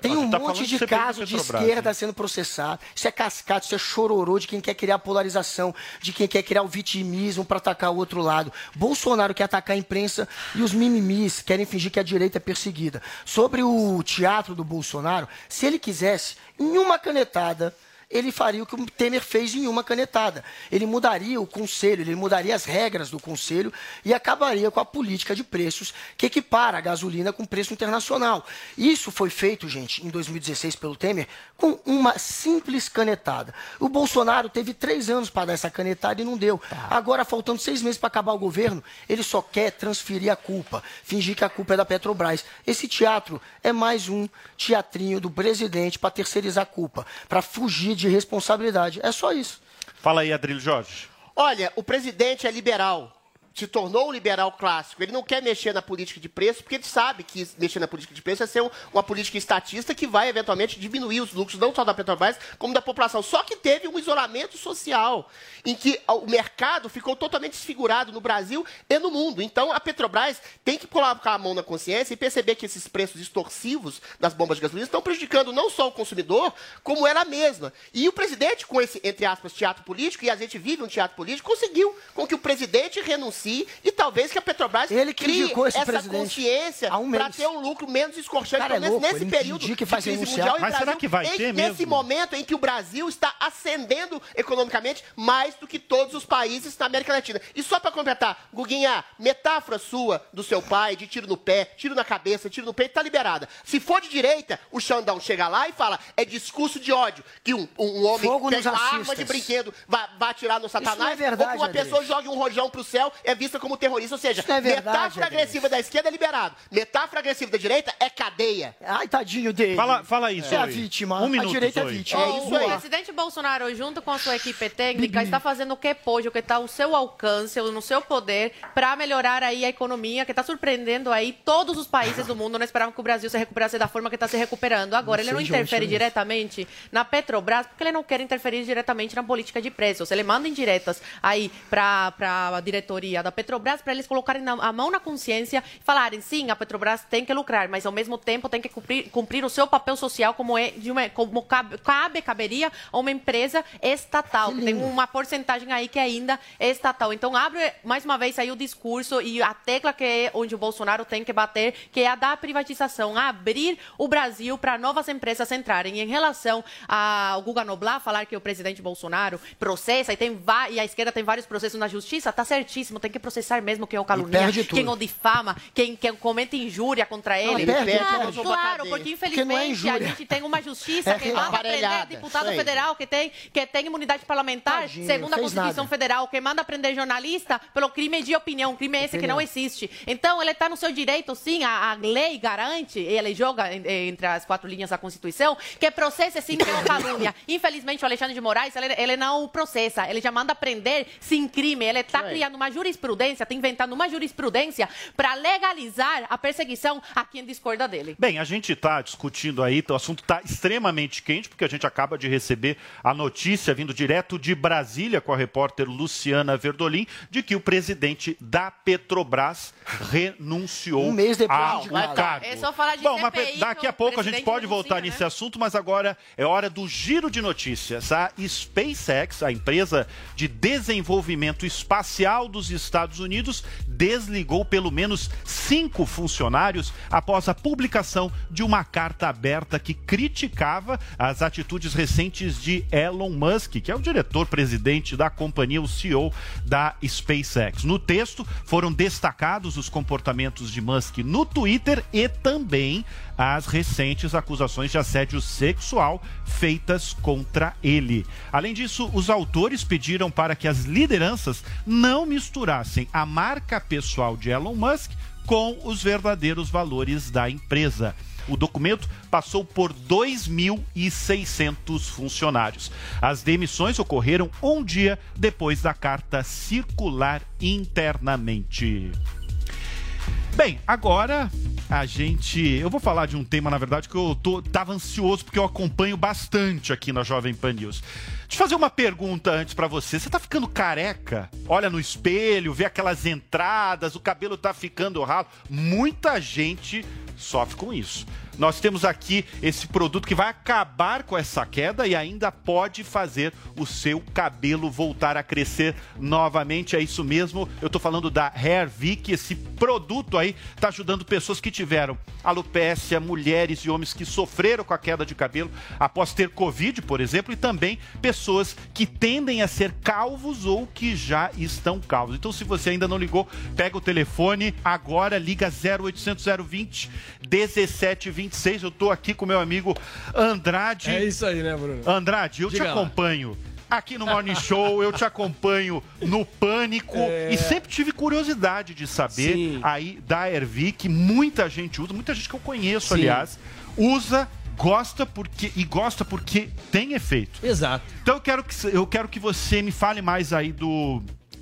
Tem um Tá monte falando de CPI da caso de esquerda sendo processado. Isso é cascata, isso é chororô de quem quer criar polarização, de quem quer criar o vitimismo para atacar o outro lado. Bolsonaro quer atacar a imprensa e os mimimis querem fingir que a direita é perseguida. Sobre o teatro do Bolsonaro, se ele quisesse, em uma canetada, ele faria o que o Temer fez em uma canetada. Ele mudaria o conselho, ele mudaria as regras do conselho e acabaria com a política de preços que equipara a gasolina com preço internacional. Isso foi feito, gente, em 2016 pelo Temer com uma simples canetada. O Bolsonaro teve três anos para dar essa canetada e não deu. Agora, faltando seis meses para acabar o governo, ele só quer transferir a culpa, fingir que a culpa é da Petrobras. Esse teatro é mais um teatrinho do presidente para terceirizar a culpa, para fugir de responsabilidade. É só isso. Fala aí, Adrilho Jorge. Olha, o presidente é liberal. Se tornou um liberal clássico. Ele não quer mexer na política de preço, porque ele sabe que mexer na política de preço é ser um- uma política estatista que vai, eventualmente, diminuir os lucros, não só da Petrobras, como da população. Só que teve um isolamento social, em que o mercado ficou totalmente desfigurado no Brasil e no mundo. Então, a Petrobras tem que colocar a mão na consciência e perceber que esses preços extorsivos das bombas de gasolina estão prejudicando não só o consumidor, como ela mesma. E o presidente, com esse, entre aspas, teatro político, e a gente vive um teatro político, conseguiu com que o presidente renuncie e talvez que a Petrobras Ele que crie essa consciência um para ter um lucro menos escorchante, Cara, é menos louco, nesse período indica e de faz crise renunciar. mundial. e Mas será Brasil, que vai ter Nesse mesmo? momento em que o Brasil está ascendendo economicamente mais do que todos os países na América Latina. E só para completar, Guguinha, metáfora sua do seu pai de tiro no pé, tiro na cabeça, tiro no peito, tá liberada. Se for de direita, o Xandão chega lá e fala, é discurso de ódio, que um, um homem Fogo pega uma arma de brinquedo, vai, vai atirar no satanás, não é verdade, ou que uma pessoa jogue um rojão pro céu, é vista como terrorista. Ou seja, é verdade, metáfora agressiva da esquerda é liberado. Metáfora agressiva da direita é cadeia. Ai, tadinho dele. Fala, fala isso. É a vítima. Um a minuto, direita é Zoe. vítima. o presidente Bolsonaro, junto com a sua equipe técnica, está fazendo o que pode, o que está ao seu alcance, no seu poder, para melhorar aí a economia, que está surpreendendo aí todos os países do mundo. Não esperavam que o Brasil se recuperasse da forma que está se recuperando. Agora, Não ele não interfere isso. diretamente na Petrobras, porque ele não quer interferir diretamente na política de preços. Ele manda indiretas aí para a diretoria da Petrobras para eles colocarem a mão na consciência e falarem, sim, a Petrobras tem que lucrar, mas ao mesmo tempo tem que cumprir, cumprir o seu papel social como é de uma como cabe, cabe caberia a uma empresa estatal, tem uma porcentagem aí que ainda é estatal. Então abre mais uma vez aí o discurso e a tecla que é onde o Bolsonaro tem que bater, que é a da privatização, abrir o Brasil para novas empresas entrarem. E em relação ao Guga Noblar falar que o presidente Bolsonaro processa e tem e a esquerda tem vários processos na justiça, tá certíssimo, tem que processar mesmo quem o calunia, quem o difama, quem, quem comete injúria contra Não, ele. perde, Claro, perde. claro, porque Porque é infelizmente a injúria. gente tem uma justiça É que manda prender deputado federal que tem, que tem imunidade parlamentar, Tadinho, segundo a Constituição nada. Federal, que manda prender jornalista pelo crime de opinião, crime esse que Opinião. não existe. Então, ele está no seu direito, sim, a, a lei garante, e ele joga en- entre as quatro linhas da Constituição, que processa sim quem o calúnia. Infelizmente, o Alexandre de Moraes, ele, ele não processa, ele já manda prender sem crime. Ele está criando uma jurisprudência, está inventando uma jurisprudência para legalizar a perseguição a quem discorda dele. Bem, a gente está discutindo aí, o assunto está extremamente quente, porque a gente acaba de receber a notícia vindo direto de Brasília com a repórter Luciana Verdolim de que o presidente da Petrobras renunciou Um mês depois ao de nada. cargo. É só falar de Bom, mas CPI, daqui a pouco a gente pode voltar né? nesse assunto, mas agora é hora do giro de notícias. A SpaceX, a empresa de desenvolvimento espacial dos Estados Unidos, desligou pelo menos cinco funcionários após a publicação de uma carta aberta que criticava as atitudes recentes de Elon Musk, que é o diretor-presidente da companhia, o CEO da SpaceX. No texto foram destacados os comportamentos de Musk no Twitter e também as recentes acusações de assédio sexual feitas contra ele. Além disso, os autores pediram para que as lideranças não misturassem a marca pessoal de Elon Musk com os verdadeiros valores da empresa. O documento passou por 2.600 funcionários. As demissões ocorreram um dia depois da carta circular internamente. Bem, agora a gente. Eu vou falar de um tema, na verdade, que eu tô, tava ansioso porque eu acompanho bastante aqui na Jovem Pan News. Deixa eu fazer uma pergunta antes pra você. Você tá ficando careca? Olha no espelho, vê aquelas entradas, o cabelo tá ficando ralo. Muita gente sofre com isso. Nós temos aqui esse produto que vai acabar com essa queda e ainda pode fazer o seu cabelo voltar a crescer novamente. É isso mesmo. Eu tô falando da Hair Vic. Esse produto aí tá ajudando pessoas que tiveram alopécia, mulheres e homens que sofreram com a queda de cabelo após ter Covid, por exemplo, e também pessoas que tendem a ser calvos ou que já estão calvos. Então, se você ainda não ligou, pega o telefone agora, liga 0800 020 1726. Eu tô aqui com meu amigo Andrade. É isso aí, né, Bruno? Andrade, eu Diga te lá. acompanho aqui no Morning Show, eu te acompanho no Pânico É. e sempre tive curiosidade de saber Sim. aí da Ervi, que muita gente usa, muita gente que eu conheço, Sim. aliás, usa, gosta porque e gosta porque tem efeito. Exato. Então eu quero que eu quero que você me fale mais aí do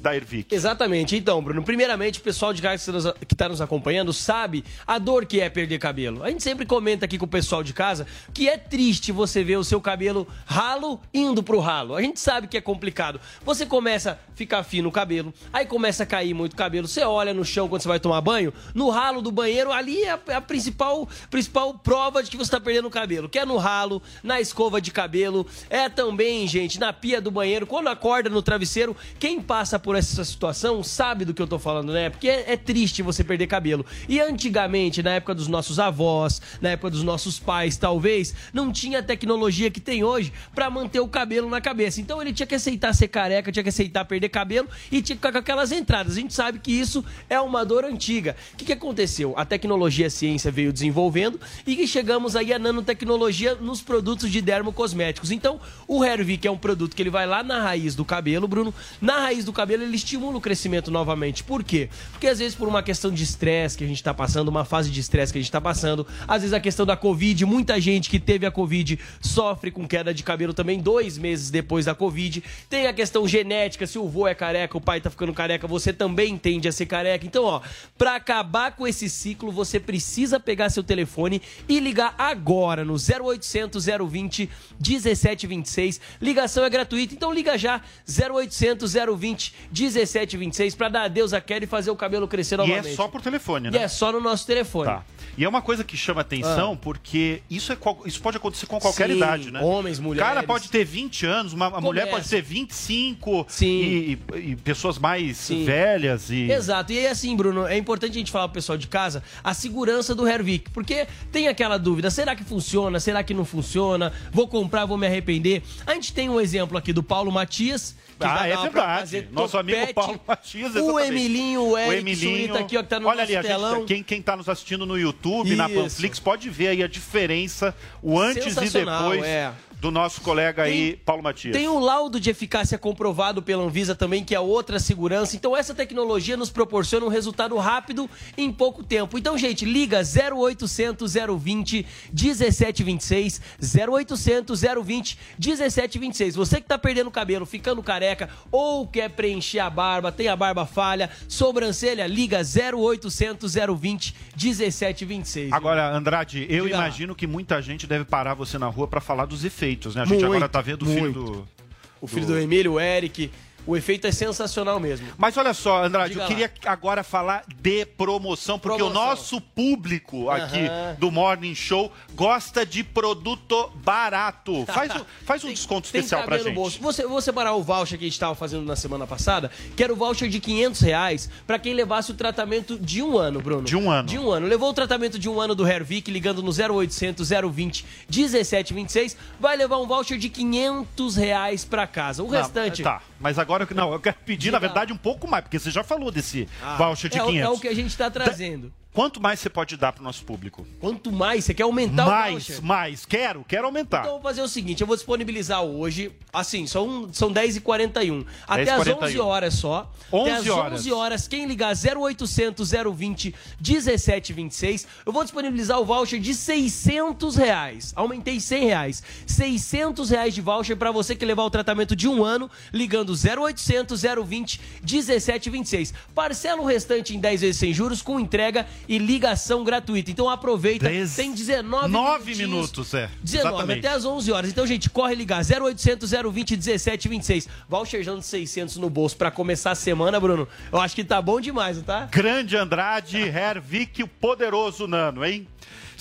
da Ervic. Exatamente. Então, Bruno, primeiramente, o pessoal de casa que está nos acompanhando sabe a dor que é perder cabelo. A gente sempre comenta aqui com o pessoal de casa que é triste você ver o seu cabelo ralo indo pro ralo. A gente sabe que é complicado. Você começa a ficar fino o cabelo, aí começa a cair muito o cabelo. Você olha no chão quando você vai tomar banho, no ralo do banheiro, ali é a, é principal, principal prova de que você está perdendo o cabelo. Que é no ralo, na escova de cabelo, é também, gente, na pia do banheiro, quando acorda no travesseiro. Quem passa por essa situação sabe do que eu tô falando, né? Porque é, é triste você perder cabelo. E antigamente, na época dos nossos avós, na época dos nossos pais, talvez, não tinha a tecnologia que tem hoje pra manter o cabelo na cabeça. Então ele tinha que aceitar ser careca, tinha que aceitar perder cabelo e tinha que ficar com aquelas entradas. A gente sabe que isso é uma dor antiga. O que, que aconteceu? A tecnologia a ciência veio desenvolvendo e chegamos aí à nanotecnologia nos produtos de dermocosméticos. Então, o Hervik é um produto que ele vai lá na raiz do cabelo, Bruno. Na raiz do cabelo cabelo, ele estimula o crescimento novamente. Por quê? Porque às vezes por uma questão de estresse que a gente tá passando, uma fase de estresse que a gente tá passando, às vezes a questão da Covid, muita gente que teve a Covid sofre com queda de cabelo também dois meses depois da Covid. Tem a questão genética, se o vô é careca, o pai tá ficando careca, você também tende a ser careca. Então, ó, pra acabar com esse ciclo, você precisa pegar seu telefone e ligar agora no 0800 020 1726. Ligação é gratuita, então liga já 0800 020 1726 pra dar adeus a Kelly e fazer o cabelo crescer E é novamente. só por telefone, E né? é só no nosso telefone. Tá. E é uma coisa que chama atenção, porque isso, é isso pode acontecer com qualquer Sim, idade, né? homens, O mulheres. cara pode ter 20 anos, uma, a mulher pode Começa. ter 25 Sim. E, e- e pessoas mais Sim. velhas e. Exato. E aí, assim, Bruno, é importante a gente falar pro pessoal de casa a segurança do Hervik. Porque tem aquela dúvida: será que funciona? Será que não funciona? Vou comprar, vou me arrepender? A gente tem um exemplo aqui do Paulo Matias. Ah, é verdade. Nosso amigo topete. Paulo Matias, O. Emilinho, o Eric Surita aqui, ó, que tá no Olha ali, a gente, telão. quem, quem tá nos assistindo no YouTube, na Isso. Panflix, pode ver aí a diferença, o antes e depois é. Do nosso colega aí, Paulo Matias. Tem um laudo de eficácia comprovado pela Anvisa também, que é outra segurança. Então, essa tecnologia nos proporciona um resultado rápido em pouco tempo. Então, gente, liga 0800 020 1726, 0800 020 1726. Você que tá perdendo cabelo, ficando careca ou quer preencher a barba, tem a barba falha, sobrancelha, liga 0800 020 1726. Agora, Andrade, eu Diga lá. imagino que muita gente deve parar você na rua pra falar dos efeitos, né? A gente Muito, agora tá vendo o filho muito. do. O filho do Emílio, o Eric. O efeito é sensacional mesmo. Mas olha só, Andrade, Diga eu lá. queria agora falar de promoção, porque Promoção. o nosso público aqui Aham. do Morning Show gosta de produto barato. Faz, um- faz um desconto Tem especial pra gente. bolso. Você, vou separar o voucher que a gente estava fazendo na semana passada, que era o voucher de 500 reais para quem levasse o tratamento de um ano, Bruno. De um ano. De um ano. Levou o tratamento de um ano do Hervik, ligando no 0800 020 1726, vai levar um voucher de 500 reais para casa. O Não, restante... Tá, mas agora não, eu quero pedir, na verdade, um pouco mais, porque você já falou desse Ah, voucher de é o- 500. É o que a gente está trazendo. Quanto mais você pode dar pro nosso público? Quanto mais, você quer aumentar o mais, voucher? mais. Quero, quero aumentar. Então eu vou fazer o seguinte, eu vou disponibilizar hoje, assim, são, são 10h41. Até 10h41. às 11 horas só. 11 Até às horas. 11 horas, quem ligar 0800 020 1726, eu vou disponibilizar o voucher de 600 reais. Aumentei 100 reais. 600 reais de voucher para você que levar o tratamento de um ano, ligando 0800 020 1726. Parcela o restante em 10 vezes sem juros, com entrega e ligação gratuita. Então aproveita, Dez- tem 19 Nove minutinhos. minutos, é. 19, Exatamente. até às 11 horas. Então, gente, corre ligar 0800 020 1726. Voucherzão de 600 no bolso pra começar a semana, Bruno. Eu acho que tá bom demais, não tá? Grande Andrade, Hervik, o poderoso Nano, hein?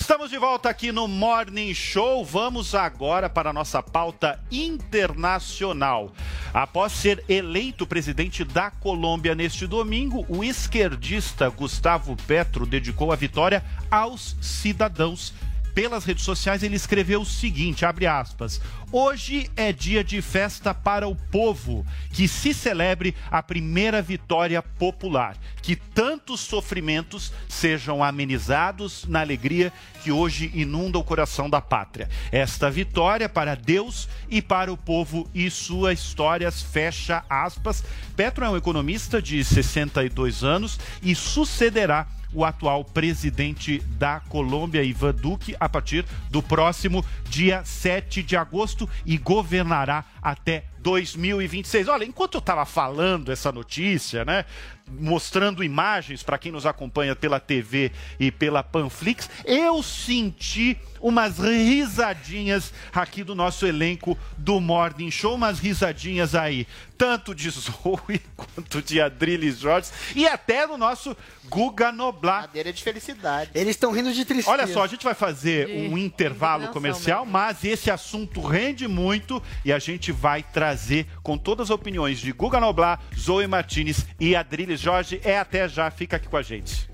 Estamos de volta aqui no Morning Show. Vamos agora para a nossa pauta internacional. Após ser eleito presidente da Colômbia neste domingo, o esquerdista Gustavo Petro dedicou a vitória aos cidadãos pelas redes sociais ele escreveu o seguinte, abre aspas: "Hoje é dia de festa para o povo, que se celebre a primeira vitória popular, que tantos sofrimentos sejam amenizados na alegria que hoje inunda o coração da pátria. Esta vitória para Deus e para o povo e suas histórias, fecha aspas. Petro é um economista de 62 anos e sucederá o atual presidente da Colômbia, Ivan Duque, a partir do próximo dia 7 de agosto e governará até 2026. Olha, enquanto eu estava falando essa notícia, né, mostrando imagens para quem nos acompanha pela TV e pela Panflix, eu senti umas risadinhas aqui do nosso elenco do Morning Show, umas risadinhas aí, tanto de Zoe quanto de Adriles Jorge e até do nosso Guga Noblar. Cadeira de felicidade. Eles estão rindo de tristeza. Olha só, a gente vai fazer um intervalo comercial, mas esse assunto rende muito e a gente vai trazer com todas as opiniões de Guga Noblar, Zoe Martinez e Adriles Jorge. É até já, fica aqui com a gente.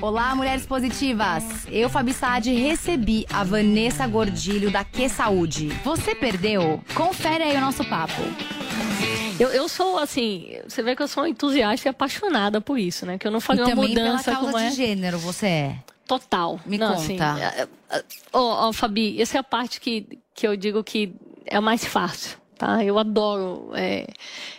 Olá, mulheres positivas! Eu, Fabi Saad, recebi a Vanessa Gordilho da Que Saúde. Você perdeu? Confere aí o nosso papo. Eu, eu sou, assim, você vê que eu sou uma entusiasta e apaixonada por isso, né? Que eu não faria e uma também mudança pela causa como de é. gênero, você é. Total. Me Não, conta. assim, é, é, Ó, ó, Fabi, essa é a parte que, que eu digo que é mais fácil. Tá? Eu adoro é,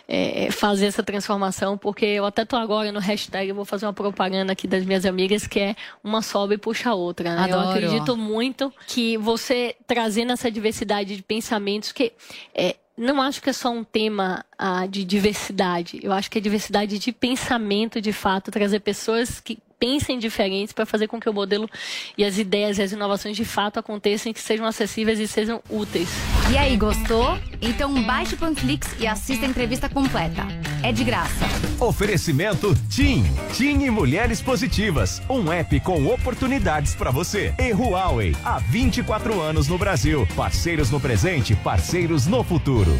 é, fazer essa transformação, porque eu até estou agora no hashtag, eu vou fazer uma propaganda aqui das minhas amigas, que é uma sobe e puxa a outra. Né? Eu acredito muito que você trazendo essa diversidade de pensamentos, que é, não acho que é só um tema ah, de diversidade, eu acho que é diversidade de pensamento, de fato, trazer pessoas que pensem diferentes para fazer com que o modelo e as ideias e as inovações de fato aconteçam, que sejam acessíveis e sejam úteis. E aí, gostou? Então baixe o Panflix e assista a entrevista completa. É de graça. Oferecimento TIM. TIM e Mulheres Positivas. Um app com oportunidades para você. E Huawei. Há 24 anos no Brasil. Parceiros no presente, parceiros no futuro.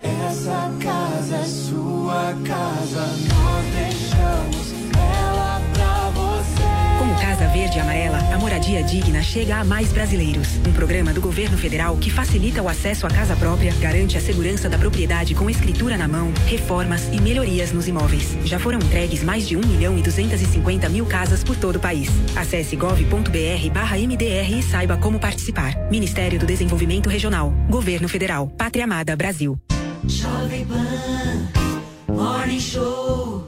Essa casa é sua casa, nós deixamos Casa Verde e Amarela, a moradia digna chega a mais brasileiros. Um programa do governo federal que facilita o acesso à casa própria, garante a segurança da propriedade com escritura na mão, reformas e melhorias nos imóveis. Já foram entregues mais de 1 milhão e 250 mil casas por todo o país. Acesse gov.br barra MDR e saiba como participar. Ministério do Desenvolvimento Regional. Governo Federal. Pátria Amada Brasil. Jovem Pan, Morning Show.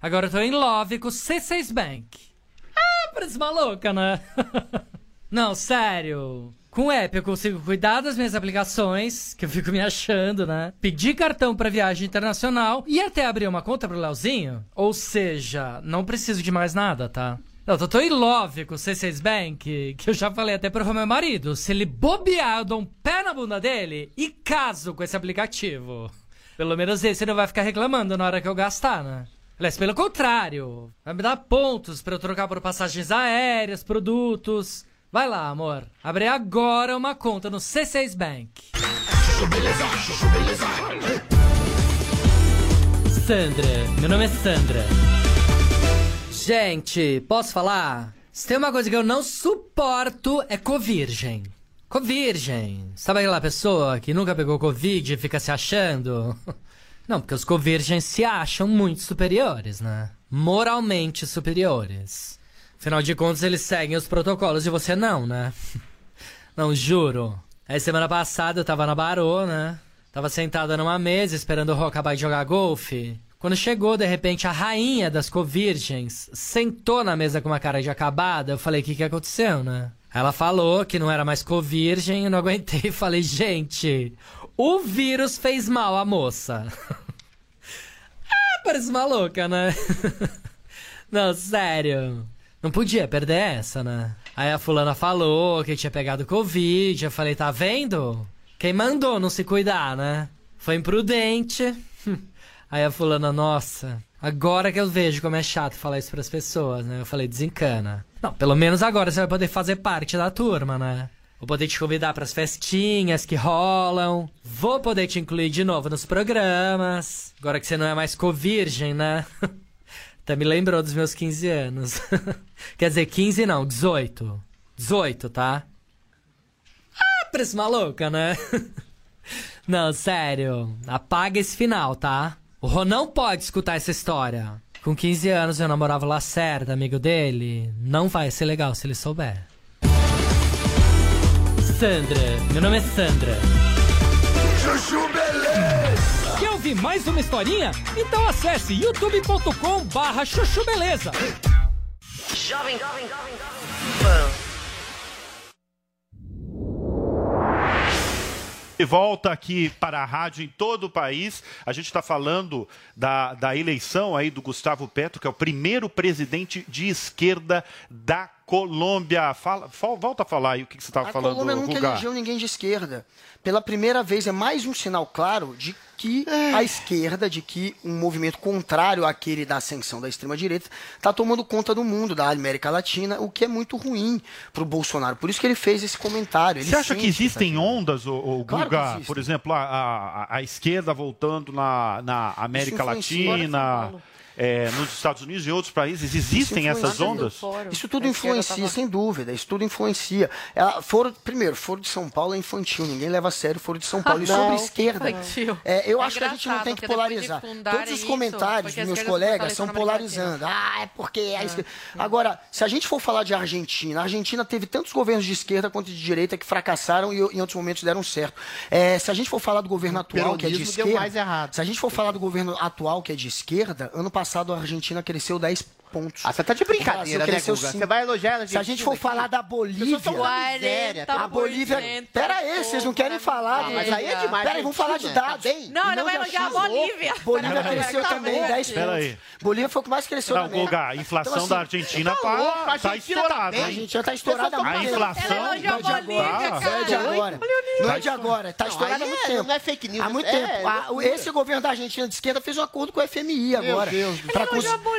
Agora eu tô em love com o C6 Bank. Ah, parece maluca, né? Não, sério. Com o app eu consigo cuidar das minhas aplicações, que eu fico me achando, né? Pedir cartão pra viagem internacional e até abrir uma conta pro Leozinho. Ou seja, não preciso de mais nada, tá? Eu tô em love com o C6 Bank, que eu já falei até pro meu marido. Se ele bobear, eu dou um pé na bunda dele e caso com esse aplicativo. Pelo menos esse não vai ficar reclamando na hora que eu gastar, né? Aliás, pelo contrário, vai me dar pontos pra eu trocar por passagens aéreas, produtos. Vai lá, amor. Abre agora uma conta no C6 Bank. Sandra, meu nome é Sandra. Gente, posso falar? Se tem uma coisa que eu não suporto é covirgem. Covirgem. Sabe aquela pessoa que nunca pegou Covid e fica se achando? Não, porque os covirgens se acham muito superiores, né? Moralmente superiores. Afinal de contas, eles seguem os protocolos e você não, né? Não, juro. Aí semana passada eu tava na Barô, né? Tava sentada numa mesa esperando o Rô acabar de jogar golfe. Quando chegou, de repente, a rainha das covirgens sentou na mesa com uma cara de acabada. Eu falei, o que que aconteceu, né? Ela falou que não era mais covirgem, eu não aguentei falei, gente, o vírus fez mal à moça. ah, parece maluca, né? não, sério. Não podia perder essa, né? Aí a fulana falou que tinha pegado Covid. Eu falei, tá vendo? Quem mandou não se cuidar, né? Foi imprudente. Aí a fulana, nossa, agora que eu vejo como é chato falar isso pras pessoas, né? Eu falei, desencana. Não, pelo menos agora você vai poder fazer parte da turma, né? Vou poder te convidar pras festinhas que rolam. Vou poder te incluir de novo nos programas. Agora que você não é mais covirgem, né? Até me lembrou dos meus 15 anos. Quer dizer, 15 não, 18. 18, tá? Ah, parece maluca, né? não, sério. Apaga esse final, tá? O Rô não pode escutar essa história. Com 15 anos eu namorava o Lacerda, amigo dele. Não vai ser legal se ele souber. Sandra, meu nome é Sandra. Chuchu Beleza. Quer ouvir mais uma historinha? Então acesse youtube.com barra chuchu beleza. Jovem, jovem, jovem, jovem. E volta aqui para a rádio em todo o país. A gente está falando da, da eleição aí do Gustavo Petro, que é o primeiro presidente de esquerda da Colômbia. Fala, fal- volta a falar aí o que, que você estava A falando, Colômbia nunca Guga. elegeu ninguém de esquerda. Pela primeira vez, é mais um sinal claro de que a esquerda, de que um movimento contrário àquele da ascensão da extrema-direita, está tomando conta do mundo, da América Latina, o que é muito ruim para o Bolsonaro. Por isso que ele fez esse comentário. Ele Você acha que existem ondas, o, o Claro Guga? Por exemplo, a, a- a esquerda voltando na, na América. Latina, é, nos Estados Unidos e outros países. Existem Isso essas ondas? Isso tudo influencia, sem dúvida. Isso tudo influencia. Ela, foro, primeiro, foro de São Paulo é infantil. Ninguém leva a sério o foro de São Paulo. E Não, sobre esquerda, é, eu É acho que a gente não tem que polarizar. Todos os isso, comentários porque dos meus colegas são polarizando. Ah, é porque a esquerda... Agora, se a gente for falar de Argentina, a Argentina teve tantos governos de esquerda quanto de direita que fracassaram e em outros momentos deram certo. É, se a gente for falar do governo atual, que é de esquerda... mais errado. Se a gente for falar do governo atual, que é de esquerda, ano passado a Argentina cresceu 10 pontos. Ah, você tá de brincadeira, né, Guga? Você vai elogiar a Se a gente for Argentina falar da Bolívia... Pessoas tão na miséria, a Bolívia... Pera aí, vocês não querem falar... Ah, mas aí é demais, Pera aí, vamos falar de dados. tá bem? Não, ele vai de elogiar a. Bolívia. Bolívia cresceu tá também bom. 10 Pera aí. pontos. Bolívia foi o que mais cresceu Não, na América. Guga, a inflação Então, assim, da Argentina tá tá, tá estourada. tá hein? A Argentina tá estourada A muito tempo. inflação... Não é de agora. Não é de agora. Não é de agora. Tá Não, estourada há muito é- tempo. não é fake news, Há muito é tempo. Esse governo da Argentina de esquerda fez um acordo com o FMI agora. Deus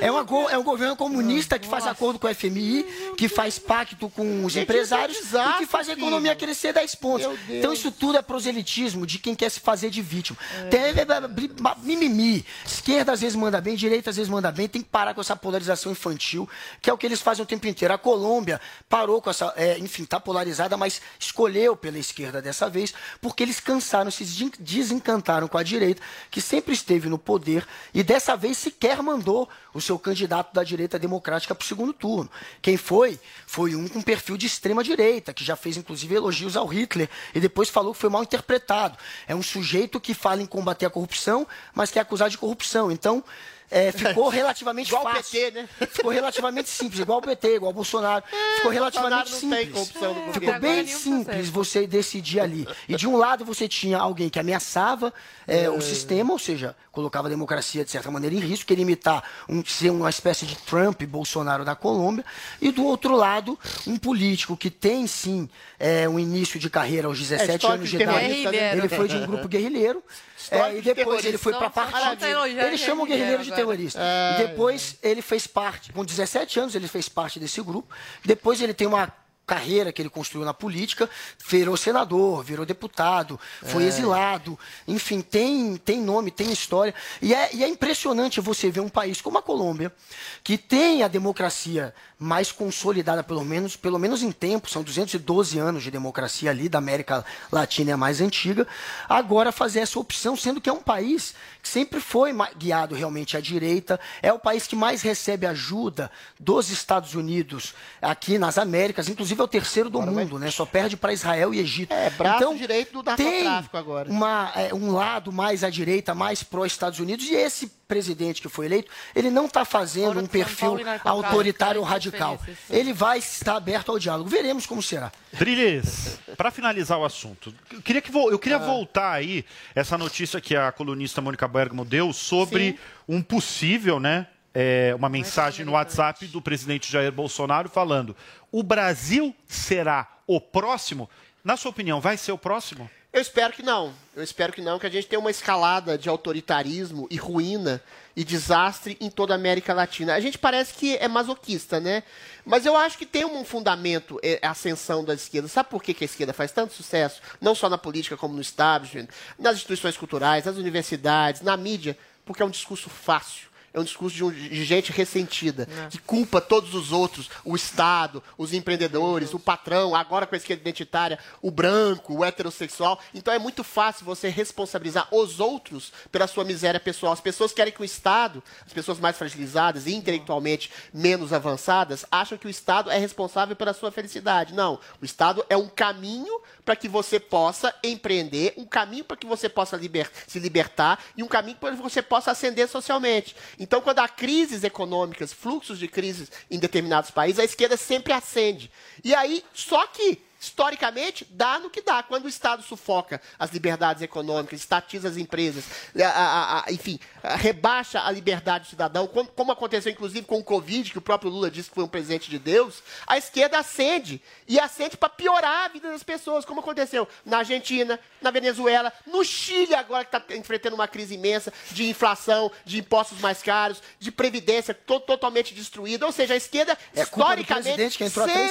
é, uma go- é um governo comunista que faz acordo com o FMI, que faz pacto com os Gente, empresários é e que faz a economia crescer 10 pontos. Então isso tudo é proselitismo de quem quer se fazer de vítima. Tem é, é, mimimi. Esquerda às vezes manda bem, direita às vezes manda bem. Tem que parar com essa polarização infantil, que é o que eles fazem o tempo inteiro. A Colômbia parou com essa, é, enfim, tá polarizada, mas escolheu pela esquerda dessa vez, porque eles cansaram, se desencantaram com a direita, que sempre esteve no poder e dessa vez sequer mandou o seu candidato da direita democrática para o segundo turno. Quem foi? Foi um com perfil de extrema direita, que já fez inclusive elogios ao Hitler e depois falou que foi mal interpretado. É um sujeito que fala em combater a corrupção, mas que é acusado de corrupção. Então, é, ficou relativamente Igual o fácil. PT, né? Ficou relativamente simples, igual o PT, igual o Bolsonaro. Ficou relativamente Bolsonaro não tem simples. corrupção no Ficou bem simples você decidir ali. E de um lado você tinha alguém que ameaçava é, o sistema, ou seja, colocava a democracia de certa maneira em risco, queria imitar um, ser uma espécie de Trump e Bolsonaro da Colômbia. E do outro lado, um político que tem sim é, um início de carreira aos 17 histórico anos de de idade. terrorista? Ele foi de um grupo guerrilheiro. Histórico é, e de depois ele foi para partido. Chama o guerrilheiro de terrorista. E depois ele fez parte, com 17 anos ele fez parte desse grupo. Depois ele tem uma carreira que ele construiu na política, virou senador, virou deputado, foi É. exilado, enfim, tem, tem nome, tem história. E é, e é impressionante você ver um país como a Colômbia, que tem a democracia mais consolidada, pelo menos, pelo menos em tempo, são 212 anos de democracia ali, da América Latina é a mais antiga, agora fazer essa opção, sendo que é um país que sempre foi guiado realmente à direita, é o país que mais recebe ajuda dos Estados Unidos aqui nas Américas, inclusive é o terceiro do mundo, né? Só perde para Israel e Egito. É, braço então, direito do tem narcotráfico agora. uma, é, um lado mais à direita, mais pró-Estados Unidos, e esse presidente que foi eleito, ele não está fazendo um perfil autoritário radical. Ele vai estar aberto ao diálogo. Veremos como será. Drilis, para finalizar o assunto, eu queria, que vo- eu queria voltar aí essa notícia que a colunista Mônica Bergamo deu sobre um possível, né? É, uma mensagem no WhatsApp do presidente Jair Bolsonaro falando: o Brasil será o próximo? Na sua opinião, vai ser o próximo? Eu espero que não. Eu espero que não, que a gente tenha uma escalada de autoritarismo e ruína e desastre em toda a América Latina. A gente parece que é masoquista, né? Mas eu acho que tem um fundamento é, a ascensão da esquerda. Sabe por que, que a esquerda faz tanto sucesso? Não só na política, como no establishment, nas instituições culturais, nas universidades, na mídia, porque é um discurso fácil. É um discurso de, um- de gente ressentida, que culpa todos os outros, o Estado, os empreendedores, o patrão, agora com a esquerda identitária, o branco, o heterossexual. Então é muito fácil você responsabilizar os outros pela sua miséria pessoal. As pessoas querem que o Estado, as pessoas mais fragilizadas e intelectualmente menos avançadas, acham que o Estado é responsável pela sua felicidade. Não. O Estado é um caminho para que você possa empreender, um caminho para que você possa liber- se libertar e um caminho para que você possa ascender socialmente. Então, quando há crises econômicas, fluxos de crises em determinados países, a esquerda sempre acende. E aí, só que historicamente, dá no que dá. Quando o Estado sufoca as liberdades econômicas, estatiza as empresas, a- a- a- enfim, rebaixa a liberdade do cidadão, como, como aconteceu inclusive com o Covid, que o próprio Lula disse que foi um presente de Deus, a esquerda acende. E acende para piorar a vida das pessoas, como aconteceu na Argentina, na Venezuela, no Chile, agora que está enfrentando uma crise imensa de inflação, de impostos mais caros, de previdência to- totalmente destruída. Ou seja, a esquerda, É historicamente,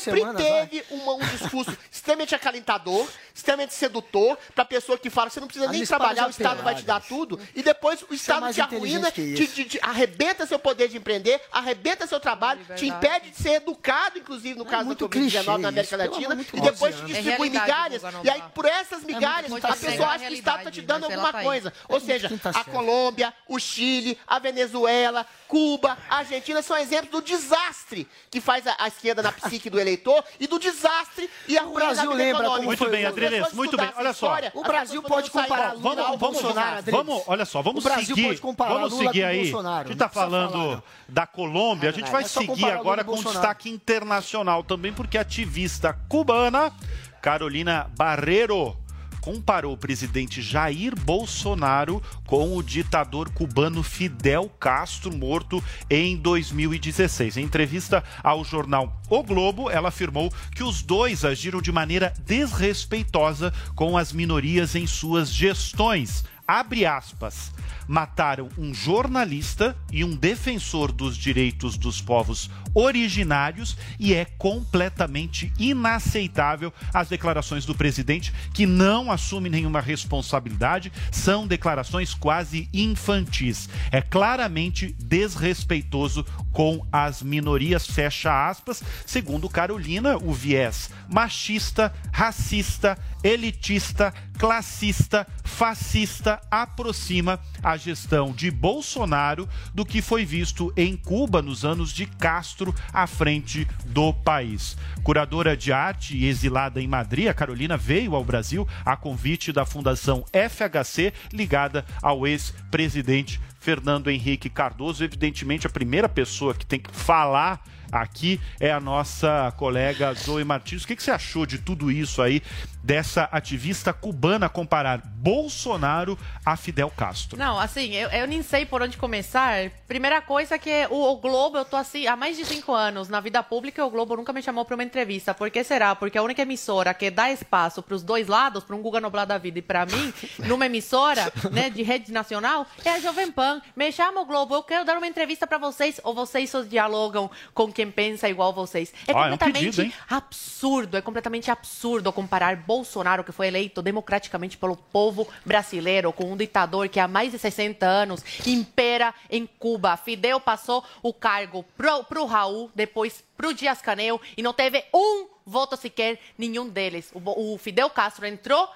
sempre semanas, teve uma- um discurso extremamente acalentador, extremamente sedutor, para a pessoa que fala que você não precisa nem As trabalhar, o Estado vai te dar tudo, e depois o Estado mais te arruína, que te, te- te arrebenta seu poder de empreender, arrebenta seu trabalho, te impede de ser educado, inclusive no caso da muito Covid-19 clichê na América Latina, e depois te distribui É migalhas, e aí por essas É migalhas, a pessoa acha que o Estado está te dando alguma coisa. Ou seja, a? Colômbia, o Chile, a Venezuela, Cuba, a Argentina são exemplos do desastre que faz a, a esquerda na psique do eleitor e do desastre e a O Brasil lembra como Muito bem, Adriles, muito bem. Olha só. O Brasil pode comparar Lula Vamos, vamos, Bolsonaro, vamos, olha só, vamos O Brasil seguir. vamos Lula seguir aí. Bolsonaro, A gente está falando da Colômbia, a gente vai é seguir agora com destaque internacional também, porque ativista cubana Carolina Barreiro comparou o presidente Jair Bolsonaro com o ditador cubano Fidel Castro, morto em 2016. Em entrevista ao jornal O Globo, ela afirmou que os dois agiram de maneira desrespeitosa com as minorias em suas gestões. Abre aspas. Mataram um jornalista e um defensor dos direitos dos povos originários e é completamente inaceitável as declarações do presidente que não assume nenhuma responsabilidade, são declarações quase infantis. É claramente desrespeitoso com as minorias, fecha aspas, segundo Carolina, o viés machista, racista, elitista, classista, fascista aproxima a gestão de Bolsonaro do que foi visto em Cuba nos anos de Castro à frente do país. Curadora de arte e exilada em Madrid, a Carolina veio ao Brasil a convite da Fundação FHC, ligada ao ex-presidente Fernando Henrique Cardoso. Evidentemente, a primeira pessoa que tem que falar aqui é a nossa colega Zoe Martins. O que, você achou de tudo isso aí, dessa ativista cubana comparar Bolsonaro a Fidel Castro? Não, assim, eu, eu nem sei por onde começar. Primeira coisa que o, o Globo, eu tô assim, há mais de cinco anos na vida pública, o Globo nunca me chamou para uma entrevista. Por que será? Porque a única emissora que dá espaço para os dois lados, para um Guga Noblar da vida e para mim, numa emissora, né, de rede nacional, é a Jovem Pan. Me chama o Globo, eu quero dar uma entrevista para vocês, ou vocês só dialogam com quem pensa igual vocês. É Ah, é um completamente pedido, absurdo, é completamente absurdo comparar Bolsonaro, que foi eleito democraticamente pelo povo brasileiro, com um ditador que há mais de 60 anos impera em Cuba. Fidel passou o cargo pro, pro Raul, depois pro Dias Canel e não teve um voto sequer nenhum deles. O, o Fidel Castro entrou,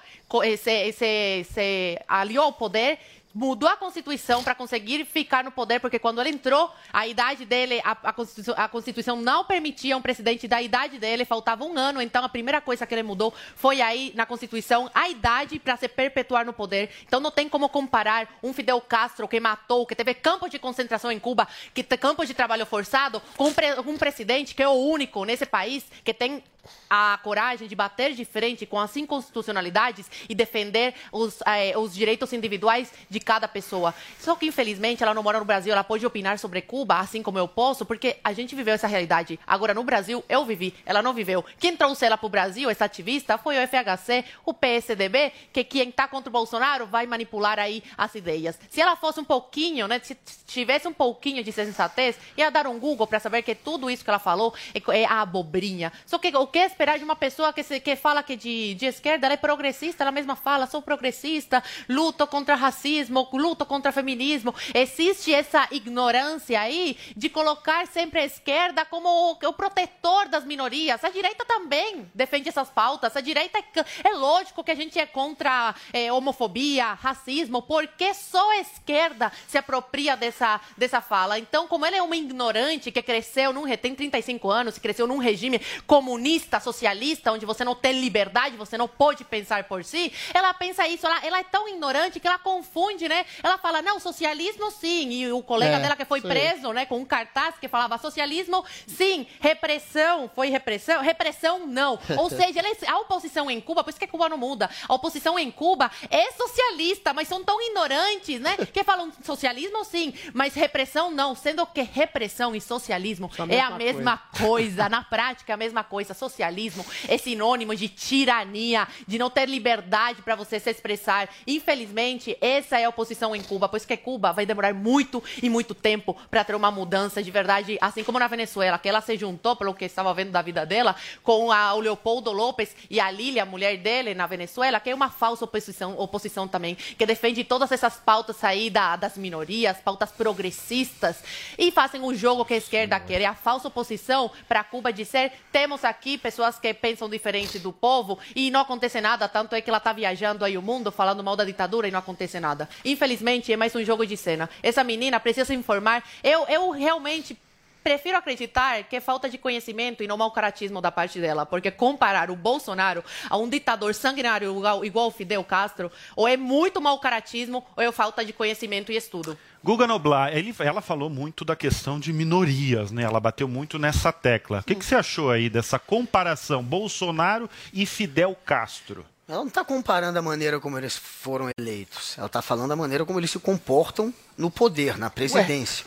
se, se, se aliou ao poder mudou a Constituição para conseguir ficar no poder, porque quando ele entrou, a idade dele, a, a Constituição, a Constituição não permitia um presidente da idade dele, faltava um ano, então a primeira coisa que ele mudou foi aí na Constituição a idade para se perpetuar no poder. Então não tem como comparar um Fidel Castro que matou, que teve campos de concentração em Cuba, que tem campos de trabalho forçado, com um, pre- um presidente que é o único nesse país que tem a coragem de bater de frente com as inconstitucionalidades e defender os, eh, os direitos individuais de cada pessoa. Só que, infelizmente, ela não mora no Brasil, ela pode opinar sobre Cuba, assim como eu posso, porque a gente viveu essa realidade. Agora, no Brasil, eu vivi, ela não viveu. Quem trouxe ela para o Brasil, essa ativista, foi o FHC, o PSDB, que quem está contra o Bolsonaro vai manipular aí as ideias. Se ela fosse um pouquinho, né, se tivesse um pouquinho de sensatez, ia dar um Google para saber que tudo isso que ela falou é, é abobrinha. Só que o que esperar de uma pessoa que, se, que fala que de, de esquerda ela é progressista, ela mesma fala, sou progressista, luto contra racismo, luto contra feminismo. Existe essa ignorância aí de colocar sempre a esquerda como o, o protetor das minorias. A direita também defende essas pautas. A direita é, é lógico que a gente é contra é, homofobia, racismo, porque só a esquerda se apropria dessa, dessa fala. Então, como ele é uma ignorante que cresceu num, tem 35 anos, cresceu num regime comunista, comunista, socialista, onde você não tem liberdade, você não pode pensar por si, ela pensa isso, ela, ela é tão ignorante que ela confunde, né? Ela fala, não, socialismo sim, e o colega É, dela que foi sei. preso, né, com um cartaz que falava socialismo sim, repressão, foi repressão? Repressão não. Ou seja, ela é- a oposição em Cuba, por isso que Cuba não muda, a oposição em Cuba é socialista, mas são tão ignorantes, né, que falam socialismo sim, mas repressão não, sendo que repressão e socialismo é a mesma mesma coisa, na prática é a mesma coisa. Socialismo é sinônimo de tirania, de não ter liberdade para você se expressar. Infelizmente, essa é a oposição em Cuba, pois que Cuba vai demorar muito e muito tempo para ter uma mudança de verdade, assim como na Venezuela, que ela se juntou, pelo que estava vendo da vida dela, com a, o Leopoldo López e a Lília, a mulher dele, na Venezuela, que é uma falsa oposição, oposição também, que defende todas essas pautas aí da- das minorias, pautas progressistas, e fazem o jogo que a esquerda quer. É a falsa oposição para Cuba dizer temos aqui pessoas que pensam diferente do povo e não acontece nada, tanto é que ela está viajando aí o mundo falando mal da ditadura e não acontece nada. Infelizmente, é mais um jogo de cena. Essa menina precisa se informar. Eu, eu realmente Prefiro acreditar que é falta de conhecimento e não mau caratismo da parte dela, porque comparar o Bolsonaro a um ditador sanguinário igual, Fidel Castro, ou é muito mau caratismo, ou é falta de conhecimento e estudo. Guga Noblar, ele- ela falou muito da questão de minorias, né? Ela bateu muito nessa tecla. O que, que você achou aí dessa comparação Bolsonaro e Fidel Castro? Ela não está comparando a maneira como eles foram eleitos. Ela está falando a maneira como eles se comportam no poder, na presidência.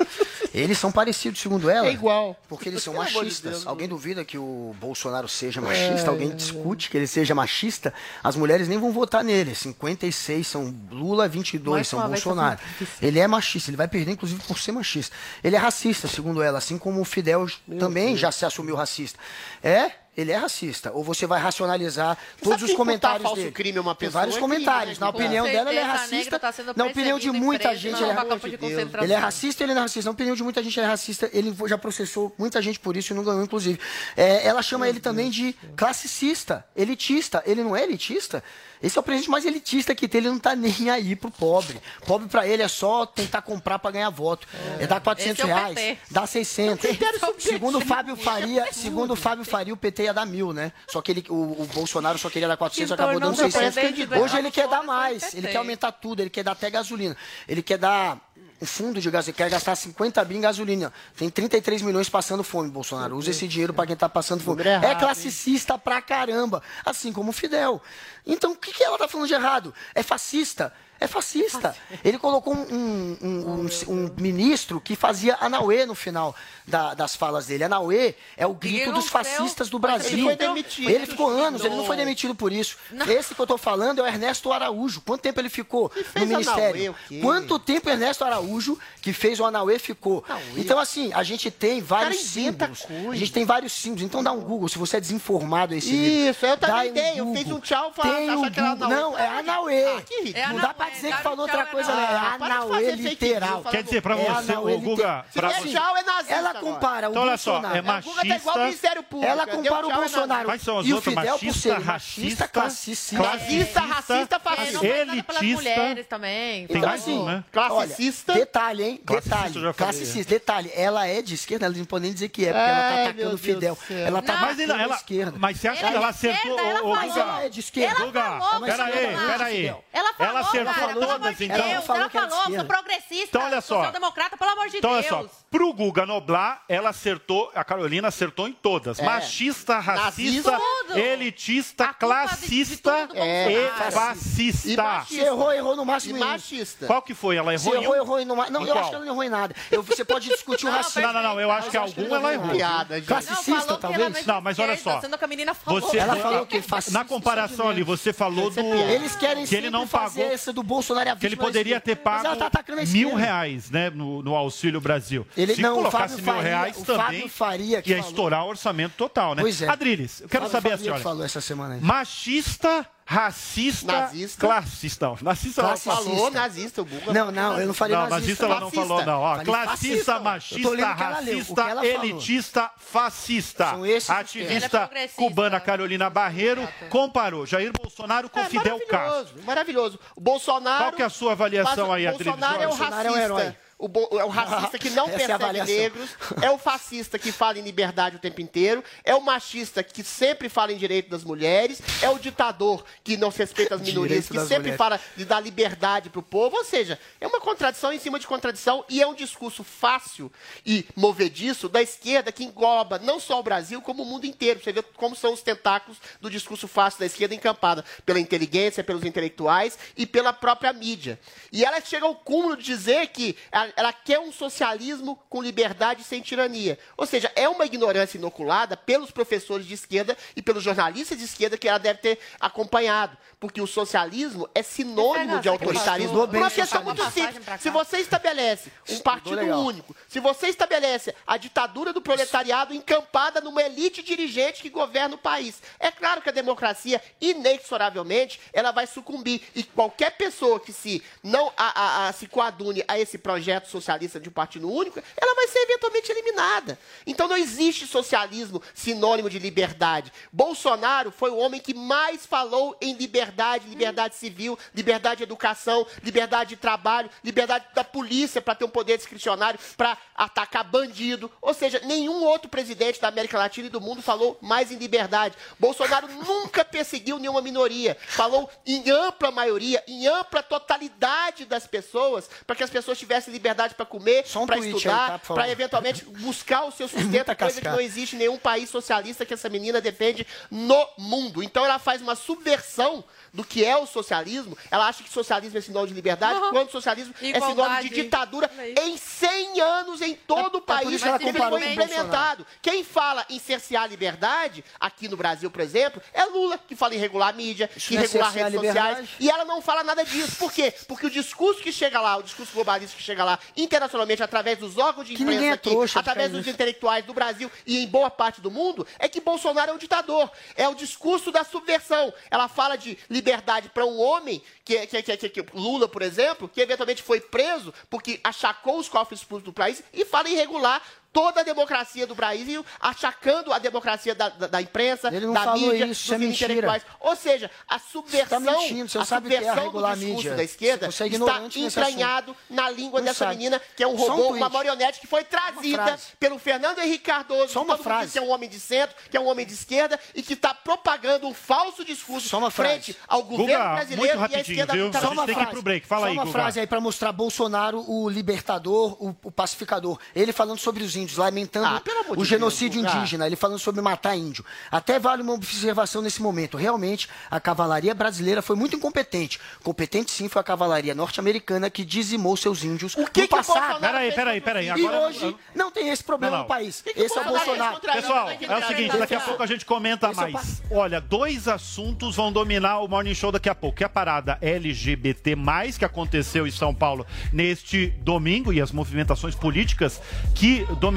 Eles são parecidos, segundo ela. É igual. Porque eles são Pelo amor de machistas. Deus. Alguém duvida que o Bolsonaro seja machista? É, Alguém discute que ele seja machista? As mulheres nem vão votar nele. 56 são Lula, 22 Mais são Bolsonaro. tá difícil. Ele é machista. Ele vai perder, inclusive, por ser machista. Ele é racista, segundo ela. Assim como o Fidel também Deus. já se assumiu racista. É? Ele é racista. Ou você vai racionalizar todos os comentários falso dele. crime a uma Tem pessoa vários é comentários. crime, Na né? Com opinião dela, ele é racista. tá Na opinião de muita preso gente, ele é de concentração. ele é racista, ele não é racista. Na opinião de muita gente, ele é racista. Ele já processou muita gente por isso e não ganhou, inclusive. É, ela chama ele também de classicista, elitista. Ele não é elitista? Esse é o presidente mais elitista que tem. Ele não tá nem aí pro pobre. Pobre pra ele é só tentar comprar pra ganhar voto. É, dar 400 Esse é reais, PT. dá 600. Segundo o Fábio Faria, segundo o Fábio Faria, o PT ia dar mil, né? Só que ele, o, o Bolsonaro só queria dar 400, Que acabou dando tornou 600. presidente do Hoje ele quer dar mais. Ele quer aumentar tudo. Ele quer dar até gasolina. Ele quer dar um fundo de gasolina. Quer gastar 50 bi em gasolina. Tem 33 milhões passando fome, Bolsonaro. Usa esse dinheiro pra quem tá passando fome. É classicista pra caramba. Assim como o Fidel. Então, o que, que ela tá falando de errado? É fascista. É fascista. Ele colocou um, um- um- um- um ministro que fazia Anauê no final da- das falas dele. Anauê é o grito dos fascistas do mas ele Brasil. foi demitido. Ele ficou anos, ele não foi demitido por isso. Esse que eu tô falando é o Ernesto Araújo. Quanto tempo ele ficou no ministério? Quanto tempo Ernesto Araújo, que fez o Anauê, ficou? Então, assim, a gente tem vários símbolos. A gente tem vários símbolos. Então dá um Google, se você é desinformado esse Isso, eu também tenho. Eu fiz um tchau, fala- Tem achar o que era Google. Anauê. Não, é Anauê. Ah. É Não dá Anauê, pra dizer que falou outra coisa, é não. É Anauê. Literal. Quer dizer, pra É você, ô Guga, pra é nazista Ela compara o Então, olha só, Bolsonaro. é O Guga tá igual o machista. Ministério Público. Ela compara o é Bolsonaro Quais são as e o outras? Fidel por Machista, racista, classicista. Nazista, racista, É, fascista. elitista. mulheres também. Tem Então, mais assim, um, né? Classicista. Detalhe, hein? Classicista, detalhe. classicista, detalhe. Ela é de esquerda, ela não pode nem dizer que é, porque ela tá atacando o Fidel. Ela tá atacando ainda, a esquerda. mas você acha Ela que ela é de acertou? esquerda, ela é de esquerda. Ela Guga, peraí, ela- peraí. Ela falou, Ela acertou cara, pelo amor de então. Deus. Ela falou Ela falou, sou progressista, Então, olha só. social-democrata, pelo amor de Então, olha Deus. só, pro Guga Noblar, ela acertou, a Carolina acertou em todas. Machista, racista, Nazista. Elitista, A classista do É, e. E fascista. machista. Errou, errou no E máximo um. machista. Qual que foi? Ela Se errou em errou, um? errou em numa... Não, Em eu qual? acho que ela não errou em nada. Eu, você pode discutir o racismo. Não, não, não, eu acho que que alguma ela errou. Piada, Classicista, que ela talvez? não é mas olha esquerda, só. Que a. Você, Ela falou o quê? Fascista, na comparação ali, você falou do Eles querem que ele não pagou, essa do Bolsonaro e a que ele poderia ter. Mas pago tá a mil reais, né, no, no Auxílio Brasil. Ele- Se não, colocasse Fábio mil Faria- reais o também, Fábio Faria que ia falou. estourar o orçamento total, né? Pois é. Adriles, eu quero Fábio saber Faria assim, olha, falou essa semana aí. machista, racista, Nazista. classista. Não, nazista ela Classicista. falou. Nazista, o Guga. Não, não, eu não falei Não, nazista. nazista ela não Fascista. falou, não. Ó, Falei classista, fascista. Eu tô machista, lendo o que ela leu, o que racista, ela falou. elitista, fascista. São esses os Ela é Ativista progressista. cubana Carolina Barreiro comparou Jair Bolsonaro com É Fidel Castro. maravilhoso, maravilhoso. O Bolsonaro. Qual que é a sua avaliação aí, Adriles? Bolsonaro é o Bolsonaro é um racista. herói. O, bo- é o racista que não é a persegue negros, é o fascista que fala em liberdade o tempo inteiro, é o machista que sempre fala em direito das mulheres, é o ditador que não se respeita as minorias, Direito que sempre mulheres. fala de dar liberdade pro povo. Ou seja, é uma contradição em cima de contradição e é um discurso fácil e movediço da esquerda que engloba não só o Brasil, como o mundo inteiro. Você vê como são os tentáculos do discurso fácil da esquerda encampada pela inteligência, pelos intelectuais e pela própria mídia. E ela chega ao cúmulo de dizer que ela, ela quer um socialismo com liberdade e sem tirania. Ou seja, é uma ignorância inoculada pelos professores de esquerda e pelos jornalistas de esquerda que ela deve ter acompanhado. Porque o socialismo é sinônimo de autoritarismo. Por uma questão muito simples. Se você estabelece um partido único, se você estabelece a ditadura do proletariado encampada numa elite dirigente que governa o país, é claro que a democracia, inexoravelmente, ela vai sucumbir. E qualquer pessoa que se não a, a- a- se coadune a esse projeto socialista de um partido único, ela vai ser eventualmente eliminada. Então não existe socialismo sinônimo de liberdade. Bolsonaro foi o homem que mais falou em liberdade, liberdade civil, liberdade de educação, liberdade de trabalho, liberdade da polícia para ter um poder discricionário para atacar bandido. Ou seja, nenhum outro presidente da América Latina e do mundo falou mais em liberdade. Bolsonaro nunca perseguiu nenhuma minoria. Falou em ampla maioria, em ampla totalidade das pessoas, para que as pessoas tivessem liberdade para comer, um para estudar, tá, para eventualmente buscar o seu sustento, coisa que não existe em nenhum país socialista que essa menina defende no mundo. Então ela faz uma subversão do que é o socialismo. Ela acha que socialismo é sinônimo de liberdade, quando socialismo é sinônimo Igualdade. de ditadura em 100 anos em todo o país. isso que ela foi implementado. Quem fala em cercear a liberdade, aqui no Brasil, por exemplo, é Lula, que fala em regular a mídia, Isso que é regular redes sociais. liberdade? E ela não fala nada disso. Por quê? Porque o discurso que chega lá, o discurso globalista que chega lá internacionalmente, através dos órgãos de Que imprensa é aqui, trouxa através dos nisso. intelectuais do Brasil e em boa parte do mundo, é que Bolsonaro é um ditador. É o discurso da subversão. Ela fala de liberdade para um homem, que, que, que, que- que- Lula, por exemplo, que eventualmente foi preso porque achacou os cofres públicos do país e fala em regular toda a democracia do Brasil, achacando a democracia da, da, da imprensa, Ele não da falou mídia, isso, dos é intelectuais. Ou seja, a subversão, Você tá mentindo, você a sabe o que é subversão do discurso mídia. da esquerda Você é está entranhado na língua Não dessa sabe. menina, que é um Só um robô, uma marionete que foi trazida frase. pelo Fernando Henrique Cardoso, Só que uma frase. que é um homem de centro, que é um homem de esquerda e que está propagando um falso discurso Só uma frase. frente ao governo Guga, brasileiro muito e à rapidinho, esquerda viu? internacional. A gente tem que ir pro break. Fala Só aí, uma Guga. frase aí pra mostrar Bolsonaro, o libertador, o, o pacificador. Ele falando sobre os índios, lamentando Ah, amor de o genocídio Deus, indígena, ele falando sobre matar índio. Até vale uma observação nesse momento. Realmente, a cavalaria brasileira foi muito incompetente. Competente sim foi a cavalaria norte-americana que dizimou seus índios que no que o passado. Peraí, peraí, peraí. E Agora- hoje não tem esse problema Não, não. no país. que Esse é o Bolsonaro? Pessoal, é o seguinte, daqui a pouco a gente comenta Esse é o mais. Olha, dois assuntos vão dominar o Morning Show daqui a pouco. Que é a parada LGBT+, que aconteceu em São Paulo neste domingo, e as movimentações políticas que dominaram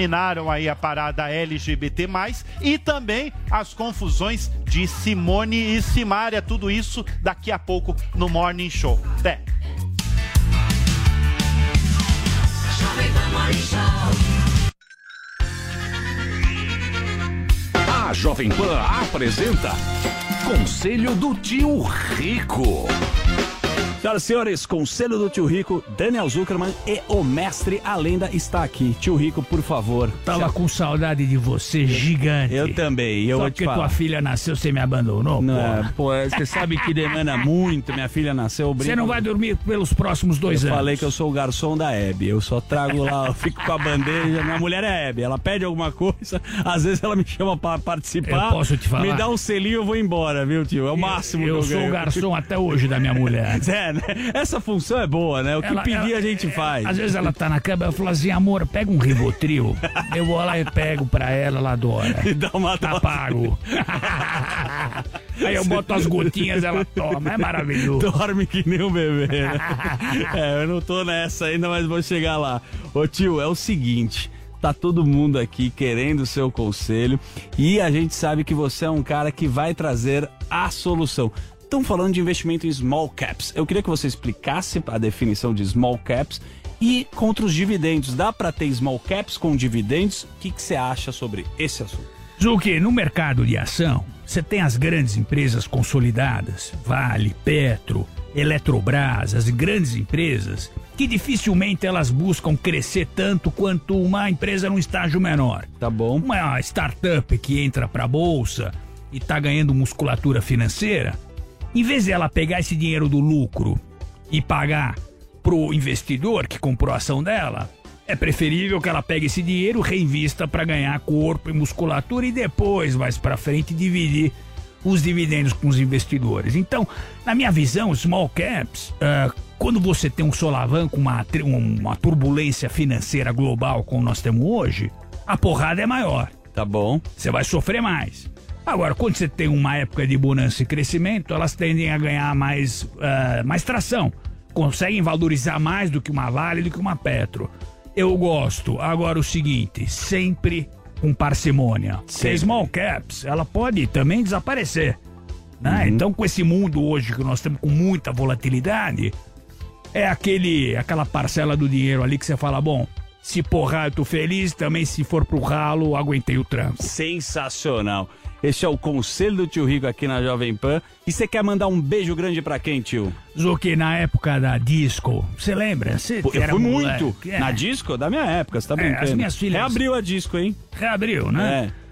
aí a parada LGBT+, e também as confusões de Simone e Simária. Tudo isso daqui a pouco no Morning Show. Até. A Jovem Pan apresenta Conselho do Tio Rico. Senhoras e senhores, Conselho do Tio Rico, Daniel Zuckerman e o mestre A Lenda está aqui. Tio Rico, por favor. Tava com saudade de você, gigante. Eu também, eu Só vou te porque falar. tua filha nasceu, você me abandonou, Não, porra. pô, você sabe que demanda muito, minha filha nasceu. Você não vai dormir pelos próximos dois eu anos. falei que eu sou o garçom da Hebe. Eu só trago lá, eu fico com a bandeja. Minha mulher é Hebe. Ela pede alguma coisa, às vezes ela me chama pra participar. Eu posso te falar? Me dá um selinho, eu vou embora, viu, tio? É o máximo Eu que eu sou o ganho. garçom até hoje da minha mulher. É, né? Essa função é boa, né? O que Ela- pedir ela- a gente faz. Às vezes ela tá na cama, eu falo assim, amor, pega um Rivotril. eu vou lá e pego pra ela, ela adora. E dá uma Tá dose. pago. Aí eu boto as gotinhas, ela toma, é maravilhoso. Dorme que nem um bebê, né? é, eu não tô nessa ainda, mas vou chegar lá. Ô tio, é o seguinte. Tá todo mundo aqui querendo o seu conselho e a gente sabe que você é um cara que vai trazer a solução. Estão falando de investimento em small caps. Eu queria que você explicasse a definição de small caps e contra os dividendos. Dá para ter small caps com dividendos? O que que você acha sobre esse assunto? Zuki, no mercado de ação, você tem as grandes empresas consolidadas, Vale, Petro, Eletrobras, as grandes empresas que dificilmente elas buscam crescer tanto quanto uma empresa num estágio menor. Tá bom. Uma startup que entra pra bolsa e tá ganhando musculatura financeira, em vez de ela pegar esse dinheiro do lucro e pagar pro investidor que comprou a ação dela, é preferível que ela pegue esse dinheiro, reinvista para ganhar corpo e musculatura e depois, mais para frente, dividir os dividendos com os investidores. Então, na minha visão, small caps, ah, quando você tem um solavanco, uma, uma turbulência financeira global como nós temos hoje, a porrada é maior. Tá bom. Você vai sofrer mais. Agora, quando você tem uma época de bonança e crescimento, elas tendem a ganhar mais, ah, mais tração. Conseguem valorizar mais do que uma Vale, do que uma Petro. Eu gosto. Agora, o seguinte, sempre com parcimônia. Sempre. small caps, ela pode também desaparecer. né? Então, com esse mundo hoje que nós temos com muita volatilidade, é aquele, aquela parcela do dinheiro ali que você fala, bom, se porrar eu tô feliz, também se for pro ralo, aguentei o tranco. Sensacional. Este é o conselho do tio Rico aqui na Jovem Pan. E você quer mandar um beijo grande pra quem, tio? Zuki, na época da disco, você lembra? Pô, eu era fui moleque, muito. é. Na disco? Da minha época, você tá É, brincando. as minhas filhas- Reabriu a disco, hein? Reabriu, né? É.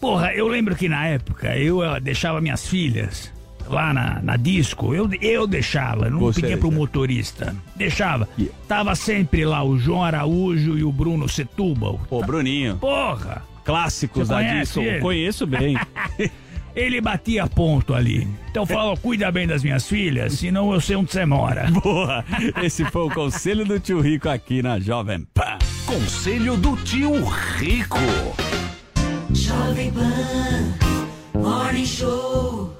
Porra, eu lembro que na época eu eh, deixava minhas filhas lá na, na disco, eu, eu deixava, não Você pedia pro motorista. Deixava. Tava sempre lá o João Araújo e o Bruno Setúbal. Pô, Bruninho. Porra! Clássicos Você da ele? Conheço bem. Ele batia ponto ali. Então fala, cuida bem das minhas filhas, senão eu sei onde você mora. Boa! Esse foi o conselho do tio Rico aqui na Jovem Pan. Conselho do tio Rico. Jovem Pan Morning Show.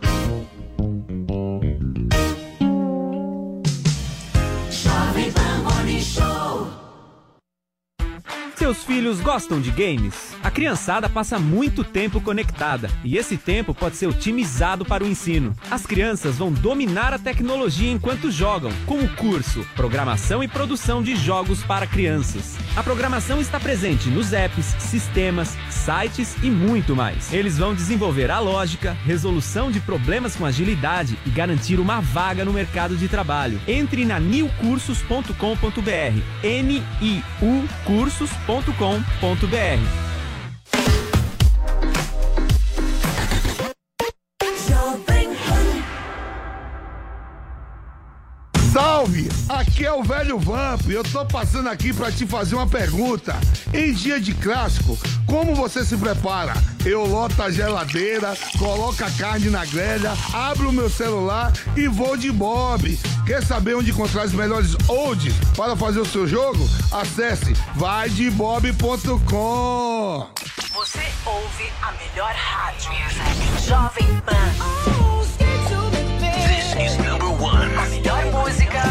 Seus filhos gostam de games? A criançada passa muito tempo conectada e esse tempo pode ser otimizado para o ensino. As crianças vão dominar a tecnologia enquanto jogam, com o curso Programação e Produção de Jogos para Crianças. A programação está presente nos apps, sistemas, sites e muito mais. Eles vão desenvolver a lógica, resolução de problemas com agilidade e garantir uma vaga no mercado de trabalho. Entre na newcursos.com.br. N-I-U cursos.com.br. Jovem Aqui é o velho Vamp e eu tô passando aqui pra te fazer uma pergunta. Em dia de clássico, como você se prepara? Eu loto a geladeira, coloco a carne na grelha, abro o meu celular e vou de Bob. Quer saber onde encontrar os melhores odds para fazer o seu jogo? Acesse vaidebob.com. Você ouve a melhor rádio. Jovem Pan. This is number one. A melhor música.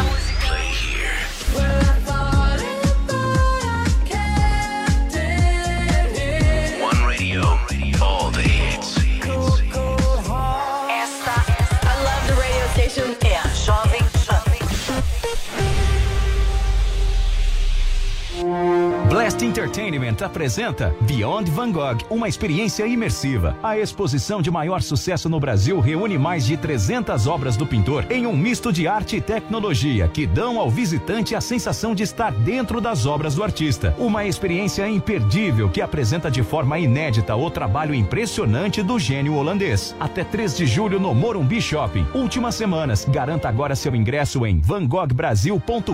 Música Blast Entertainment apresenta Beyond Van Gogh, uma experiência imersiva. A exposição de maior sucesso no Brasil reúne mais de 300 obras do pintor em um misto de arte e tecnologia que dão ao visitante a sensação de estar dentro das obras do artista. Uma experiência imperdível que apresenta de forma inédita o trabalho impressionante do gênio holandês. Até 3 de julho no Morumbi Shopping. Últimas semanas. Garanta agora seu ingresso em vangoghbrasil.com.br.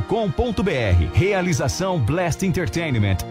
Realização Blast Entertainment,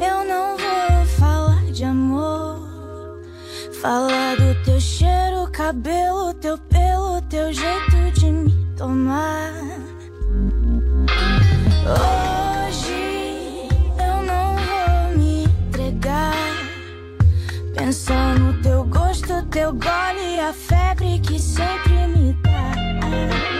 eu não vou falar de amor. Falar do teu cheiro, cabelo, teu pelo, teu jeito de me tomar. Hoje eu não vou me entregar. Pensar no teu gosto, teu gole, a febre que sempre me dá.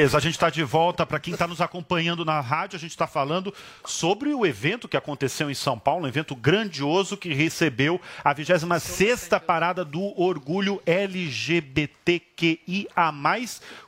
Beleza, a gente está de volta. Para quem está nos acompanhando na rádio, a gente está falando sobre o evento que aconteceu em São Paulo, um evento grandioso que recebeu a 26ª parada do Orgulho LGBTQIA+,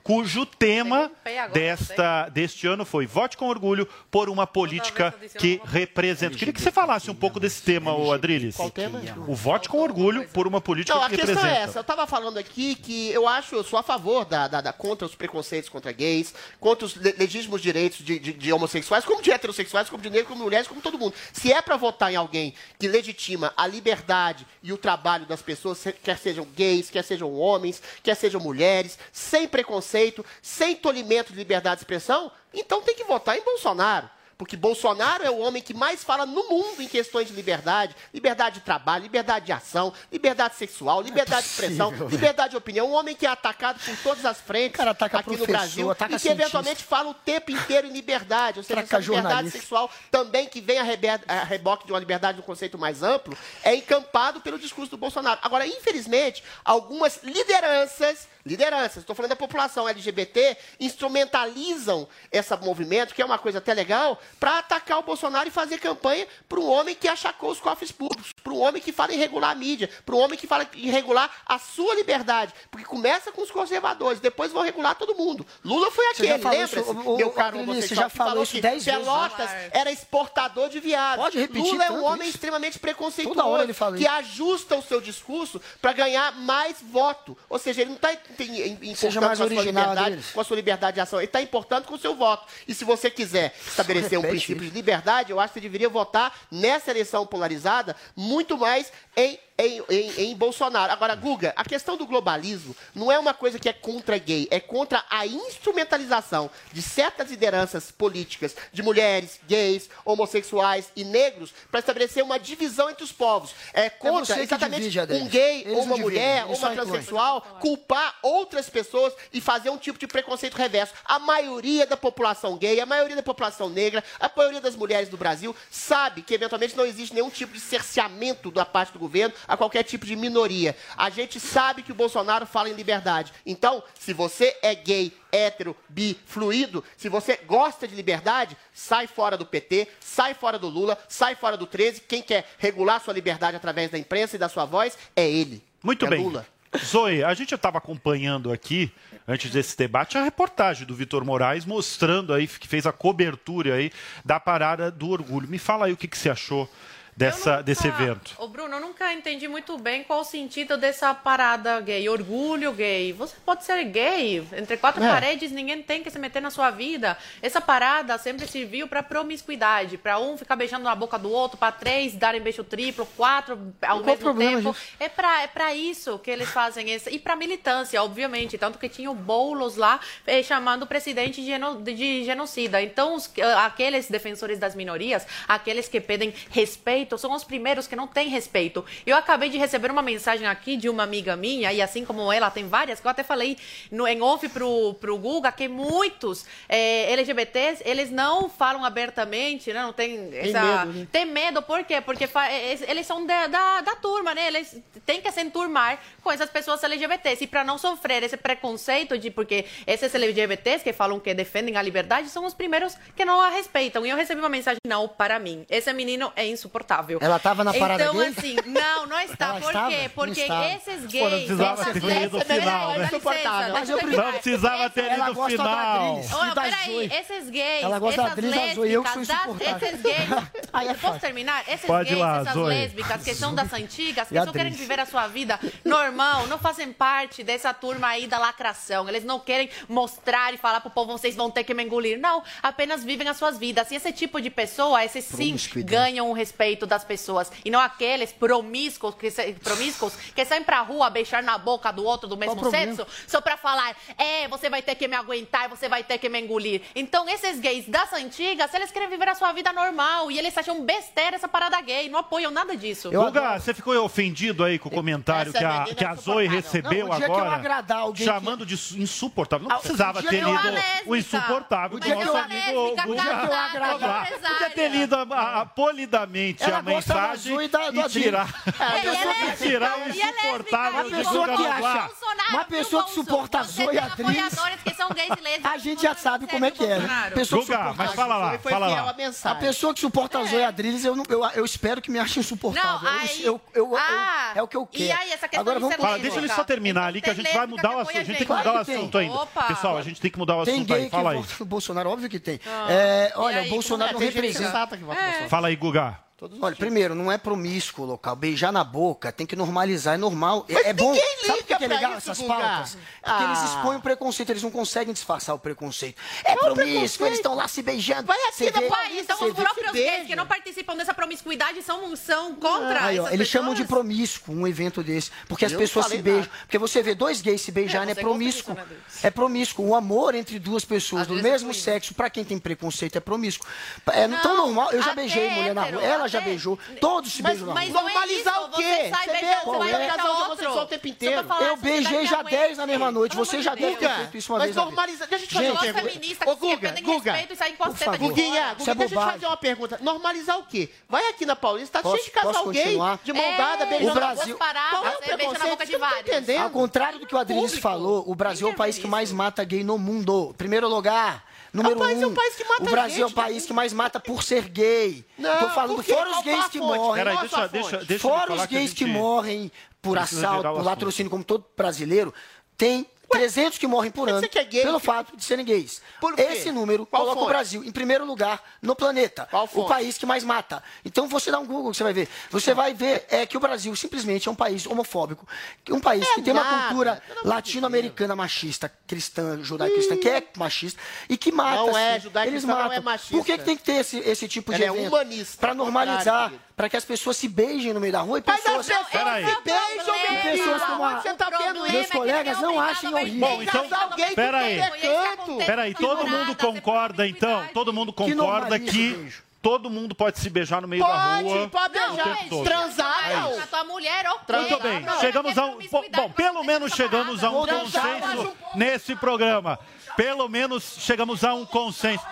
cujo tema desta, deste ano foi Vote com Orgulho por uma política que representa. Queria que você falasse um pouco desse tema, ô Adriles. Qual tema? O Vote com Orgulho por uma política Não, a que questão representa. é essa. Eu tava falando aqui que eu acho, eu sou a favor da, da- da- contra os preconceitos contra gays, contra os le- legítimos direitos de, de- de homossexuais, como de heterossexuais, como de negros, como de mulheres, como todo mundo. Se é pra votar em alguém que legitima a liberdade e o trabalho das pessoas, quer sejam gays, quer sejam homens, quer sejam mulheres, sem preconceito, sem tolimento de liberdade de expressão, então tem que votar em Bolsonaro. Porque Bolsonaro é o homem que mais fala no mundo em questões de liberdade, liberdade de trabalho, liberdade de ação, liberdade sexual, liberdade de expressão, possível, liberdade de opinião. Um homem que é atacado por todas as frentes aqui no Brasil e que cientista. eventualmente fala o tempo inteiro em liberdade. Ou seja, Ataca essa liberdade jornalista. sexual também que vem a, a reboque de uma liberdade de um conceito mais amplo, é encampado pelo discurso do Bolsonaro. Agora, infelizmente, algumas lideranças, lideranças, estou falando da população LGBT, instrumentalizam esse movimento, que é uma coisa até legal, para atacar o Bolsonaro e fazer campanha para um homem que achacou os cofres públicos, para um homem que fala em regular a mídia, para um homem que fala em regular a sua liberdade. Porque começa com os conservadores, depois vão regular todo mundo. Lula foi aquele, lembra-se, meu caro você já falou isso que dez vezes, Pelotas né? era exportador de viado. Pode repetir Lula é um homem isso? extremamente preconceituoso, que ajusta o seu discurso para ganhar mais voto. Ou seja, ele não está importando Seja com a sua liberdade, Adriles. com a sua liberdade de ação. Ele está importando com o seu voto. E se você quiser estabelecer um princípio de liberdade, eu acho que você deveria votar nessa eleição polarizada muito mais em, em, em, em Bolsonaro. Agora, Guga, a questão do globalismo não é uma coisa que é contra gay, é contra a instrumentalização de certas lideranças políticas de mulheres, gays, homossexuais e negros para estabelecer uma divisão entre os povos. É contra você que exatamente divide, um gay Eles ou uma mulher ou uma incluem. transexual culpar outras pessoas e fazer um tipo de preconceito reverso. A maioria da população gay, a maioria da população negra, a maioria das mulheres do Brasil sabe que eventualmente não existe nenhum tipo de cerceamento da parte do governo a qualquer tipo de minoria. A gente sabe que o Bolsonaro fala em liberdade. Então, se você é gay, hétero, bi, fluido, se você gosta de liberdade, sai fora do PT, sai fora do Lula, sai fora do 13. Quem quer regular sua liberdade através da imprensa e da sua voz é ele. Muito é bem. Lula. Zoe, a gente estava acompanhando aqui, antes desse debate, a reportagem do Vitor Moraes mostrando aí, que fez a cobertura aí da parada do orgulho. Me fala aí o que, que você achou dessa, desse evento. Ô, Bruno, eu nunca entendi muito bem qual o sentido dessa parada gay, orgulho gay. Você pode ser gay, entre quatro É. paredes, ninguém tem que se meter na sua vida. Essa parada sempre serviu para promiscuidade, para um ficar beijando na boca do outro, para três darem beijo triplo, quatro ao qual o mesmo problema tempo. disso? É para é pra isso que eles fazem isso. E para militância, obviamente. Tanto que tinha o Boulos lá eh, chamando o presidente de, geno- de genocida. Então, os- aqueles defensores das minorias, aqueles que pedem respeito respeito, são os primeiros que não têm respeito. Eu acabei de receber uma mensagem aqui de uma amiga minha, e assim como ela, tem várias, que eu até falei no, em off pro, pro Guga, que muitos eh, é, LGBTs, eles não falam abertamente, né? não tem essa... Tem medo, né? tem medo por quê? Porque fa... Eh, eles são da, da, da, turma, né? Eles têm que se enturmar com essas pessoas LGBTs. E para não sofrer esse preconceito de... Porque esses LGBTs que falam que defendem a liberdade são os primeiros que não a respeitam. E eu recebi uma mensagem, não, para mim, esse menino é insuportável insuportável. Ela tava na parada Então, gay? assim, não, não está. Ela por quê? Porque esses gays... Né? Pô, não precisava ter ido no final. Não, insuportável. Não precisava ter ido no final. Peraí, esses gays, ela gosta essas da lésbicas, eu que sou insuportável. esses gays... É posso terminar? Esses Pode gays, lá, essas Zoe. lésbicas, que são das antigas, que só querem viver a sua vida normal, não fazem parte dessa turma aí da lacração. Eles não querem mostrar e falar pro povo, vocês vão ter que me engolir. Não, apenas vivem as suas vidas. E esse tipo de pessoa, esses sim, né? ganham o respeito das pessoas e não aqueles promíscuos que, promíscuos que saem pra rua beijar na boca do outro do mesmo sexo só pra falar, é, você vai ter que me aguentar, você vai ter que me engolir. Então, esses gays das antigas, eles querem viver a sua vida normal e eles acham besteira essa parada gay, não apoiam nada disso. Eu Guga, você ficou ofendido aí com o comentário que a, é que a Zoe recebeu não, agora? chamando que... de insuportável. Não ah, precisava ter lido o insuportável do nosso amigo. Lésbica, Guga. Podia ter lido a, a, polidamente a mensagem e, da, do e tirar. É, tirar o insuportável de que acha, Uma pessoa que suporta azul e. A gente já sabe como é que é. Guga, mas fala lá, fala lá. A pessoa que suporta azul e é. atriz, eu espero que me ache insuportável. É o que eu quero. Agora vamos Fala, deixa ele só terminar ali que a gente vai mudar o assunto. A gente tem que mudar o assunto ainda. Pessoal, a gente tem que mudar o assunto aí. Fala aí. Bolsonaro, óbvio que tem. É, olha, o Bolsonaro não representa. Fala aí, Guga. Todos Olha, primeiro, não é promíscuo o local. Beijar na boca tem que normalizar, é normal. É, Mas é, é bom. Sabe o que é legal essas vulgar? pautas? É ah. Porque eles expõem o preconceito, eles não conseguem disfarçar o preconceito. É Qual promíscuo, eles estão lá se beijando. Vai aqui no país, são os próprios gays que não participam dessa promiscuidade são, são contra. Ah, aí, ó, eles pessoas? chamam de promíscuo um evento desse, porque eu as pessoas se beijam. Nada. Porque você vê dois gays se beijarem, é, é promíscuo. Né, é promíscuo. O amor entre duas pessoas do mesmo sexo, para quem tem preconceito, é promíscuo. É então, não, tão normal. Eu já beijei mulher na rua. Ela já é, beijou. Né, Todos se mas, beijam mas na rua. É Normalizar é o quê? Você sai você beijando, você vai beijar é outro. o tempo inteiro. Falar, eu beijei já 10 na mesma noite. Você já deve ter feito isso uma vez. Mas normaliza. Deixa eu te fazer uma pergunta. feminista que Guguinha, deixa eu te fazer uma pergunta. Normalizar o quê? Vai aqui na Paulista, tá cheio de casal gay, de mão dada, beijando. O Brasil... Né, tá Ao contrário do que o Adriles falou, o Brasil é o país que mais mata gay no mundo. Primeiro lugar... Número Rapaz, um, é um país que mata O Brasil gente, é o país né? que mais mata por ser gay. Não, Tô falando fora os gays que morrem. Peraí, deixa, fora os gays que, morrem por assalto, por latrocínio, como todo brasileiro, tem 300 que morrem por ano que é gay, pelo que... fato de serem gays. Esse número Qual coloca fonte? o Brasil em primeiro lugar no planeta. O país que mais mata. Então você dá um Google, você vai ver. Você vai ver é que o Brasil simplesmente é um país homofóbico. Um país é que tem uma cultura latino-americana machista, cristã, judaico-cristã, que é machista e que mata. Não é assim. judaico-cristã, não é machista. Por que, que, tem que ter esse, esse tipo de Ela é evento? É humanista. Para normalizar, para que as pessoas se beijem no meio da rua e pessoas... Mas as pessoas se beijam! Pessoas como tá a... Você tá vendo Meus é colegas não acham Bom, então, alguém Pera então, Peraí, então? todo mundo concorda, então? Todo mundo concorda que todo mundo pode se beijar no meio pode, da rua. Pode, pode beijar, transar. É a tua mulher ou ok. Muito bem, não, chegamos a um... Bom, pelo menos chegamos a um consenso nesse programa. Pelo menos chegamos a um consenso.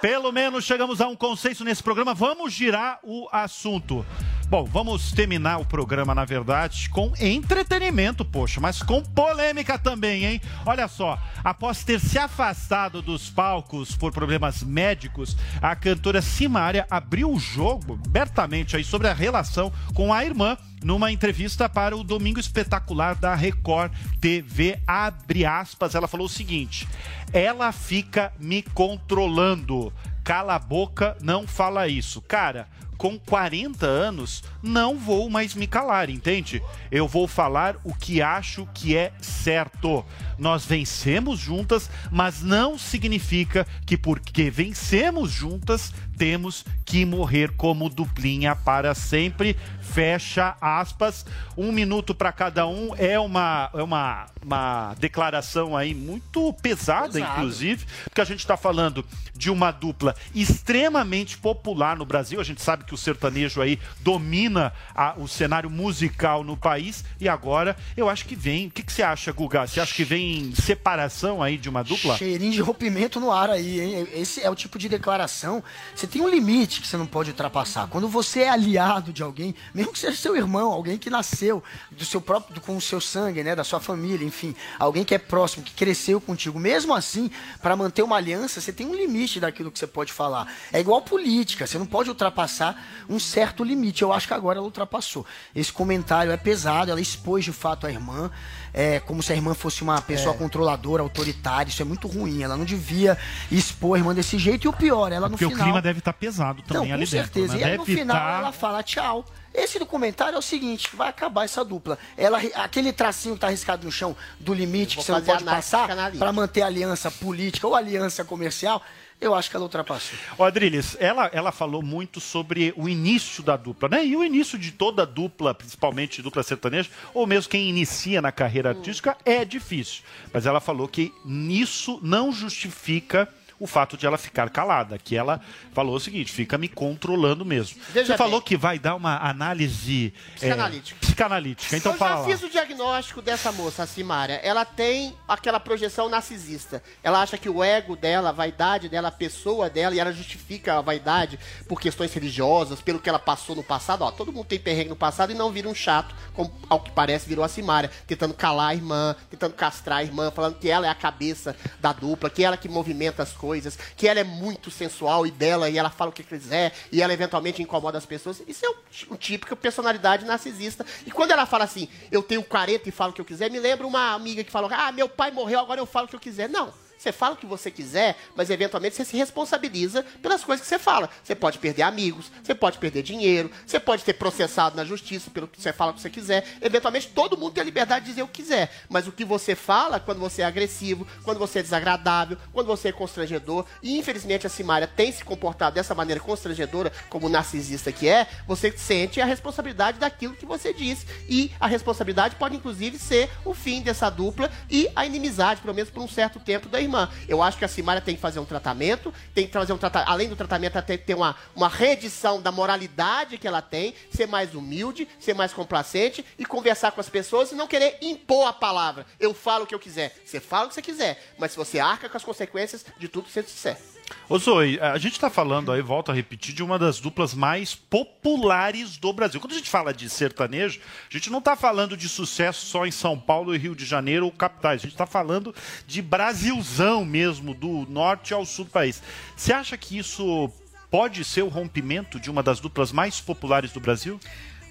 Pelo menos chegamos a um consenso nesse programa. Vamos girar o assunto. Bom, vamos terminar o programa, na verdade, com entretenimento, poxa, mas com polêmica também, hein? Olha só, após ter se afastado dos palcos por problemas médicos, a cantora Simária abriu o jogo abertamente aí sobre a relação com a irmã numa entrevista para o Domingo Espetacular da Record TV, abre aspas, ela falou o seguinte: "Ela fica me controlando. Cala a boca, não fala isso". Cara, com 40 anos, não vou mais me calar, entende? Eu vou falar o que acho que é certo. Nós vencemos juntas, mas não significa que porque vencemos juntas temos que morrer como duplinha para sempre. Fecha aspas. Um minuto para cada um. É uma, é uma, uma declaração aí muito pesada, Pesado. inclusive, porque a gente está falando de uma dupla extremamente popular no Brasil. A gente sabe que o sertanejo aí domina a, o cenário musical no país. E agora eu acho que vem. O que, que você acha, Guga? Você acha que vem separação aí de uma dupla? Cheirinho de rompimento no ar aí, hein? Esse é o tipo de declaração. Você tem um limite que você não pode ultrapassar. Quando você é aliado de alguém, mesmo que seja seu irmão, alguém que nasceu do seu próprio, do- com o seu sangue, né, da sua família, enfim, alguém que é próximo, que cresceu contigo, mesmo assim, para manter uma aliança, você tem um limite daquilo que você pode falar. É igual política, você não pode ultrapassar um certo limite. Eu acho que agora ela ultrapassou. Esse comentário é pesado, ela expôs de fato a irmã, é, como se a irmã fosse uma pessoa É. controladora, autoritária. Isso é muito ruim. Ela não devia expor a irmã desse jeito. E o pior, ela no Porque final. o clima deve estar pesado também não, ali com dentro. certeza. né? E aí no Deve final tá- ela fala tchau. Esse documentário é o seguinte, vai acabar essa dupla. Ela, aquele tracinho que tá arriscado no chão do limite que você não pode passar para manter a aliança política ou aliança comercial, eu acho que ela ultrapassou. Ó, Adriles, ela, ela falou muito sobre o início da dupla, né? E o início de toda dupla, principalmente dupla sertaneja, ou mesmo quem inicia na carreira artística, é difícil. Mas ela falou que nisso não justifica o fato de ela ficar calada, que ela falou o seguinte, fica me controlando mesmo. Veja Você falou que vai dar uma análise é, Psicanalítica. psicanalítica. Então eu fala já lá. fiz o diagnóstico dessa moça, a Simária. Ela tem aquela projeção narcisista. Ela acha que o ego dela, a vaidade dela, a pessoa dela, e ela justifica a vaidade por questões religiosas, pelo que ela passou no passado. Ó, todo mundo tem perrengue no passado e não vira um chato, como ao que parece virou a Simária, tentando calar a irmã, tentando castrar a irmã, falando que ela é a cabeça da dupla, que ela que movimenta as coisas, que ela é muito sensual e bela e ela fala o que quiser e ela eventualmente incomoda as pessoas. Isso é um, tí- típico personalidade narcisista. E quando ela fala assim, eu tenho 40 e falo o que eu quiser, me lembra uma amiga que falou, ah, meu pai morreu, agora eu falo o que eu quiser. Não. Você fala o que você quiser, mas eventualmente você se responsabiliza pelas coisas que você fala. Você pode perder amigos, você pode perder dinheiro, você pode ser processado na justiça pelo que você fala o que você quiser. Eventualmente todo mundo tem a liberdade de dizer o que quiser, mas o que você fala quando você é agressivo, quando você é desagradável, quando você é constrangedor, e infelizmente a Simária tem se comportado dessa maneira constrangedora, como narcisista que é, você sente a responsabilidade daquilo que você disse. E a responsabilidade pode inclusive ser o fim dessa dupla e a inimizade, pelo menos por um certo tempo, da irmã. Eu acho que a Simária tem que fazer um tratamento, tem que fazer um tratamento, além do tratamento, ela tem que ter uma, uma reedição da moralidade que ela tem, ser mais humilde, ser mais complacente e conversar com as pessoas e não querer impor a palavra. Eu falo o que eu quiser. Você fala o que você quiser, mas se você arca com as consequências de tudo que você disser. Ô Zoe, a gente tá falando aí, volto a repetir, de uma das duplas mais populares do Brasil. Quando a gente fala de sertanejo, a gente não tá falando de sucesso só em São Paulo e Rio de Janeiro ou capitais. A gente tá falando de Brasilzão mesmo, do norte ao sul do país. Você acha que isso pode ser o rompimento de uma das duplas mais populares do Brasil?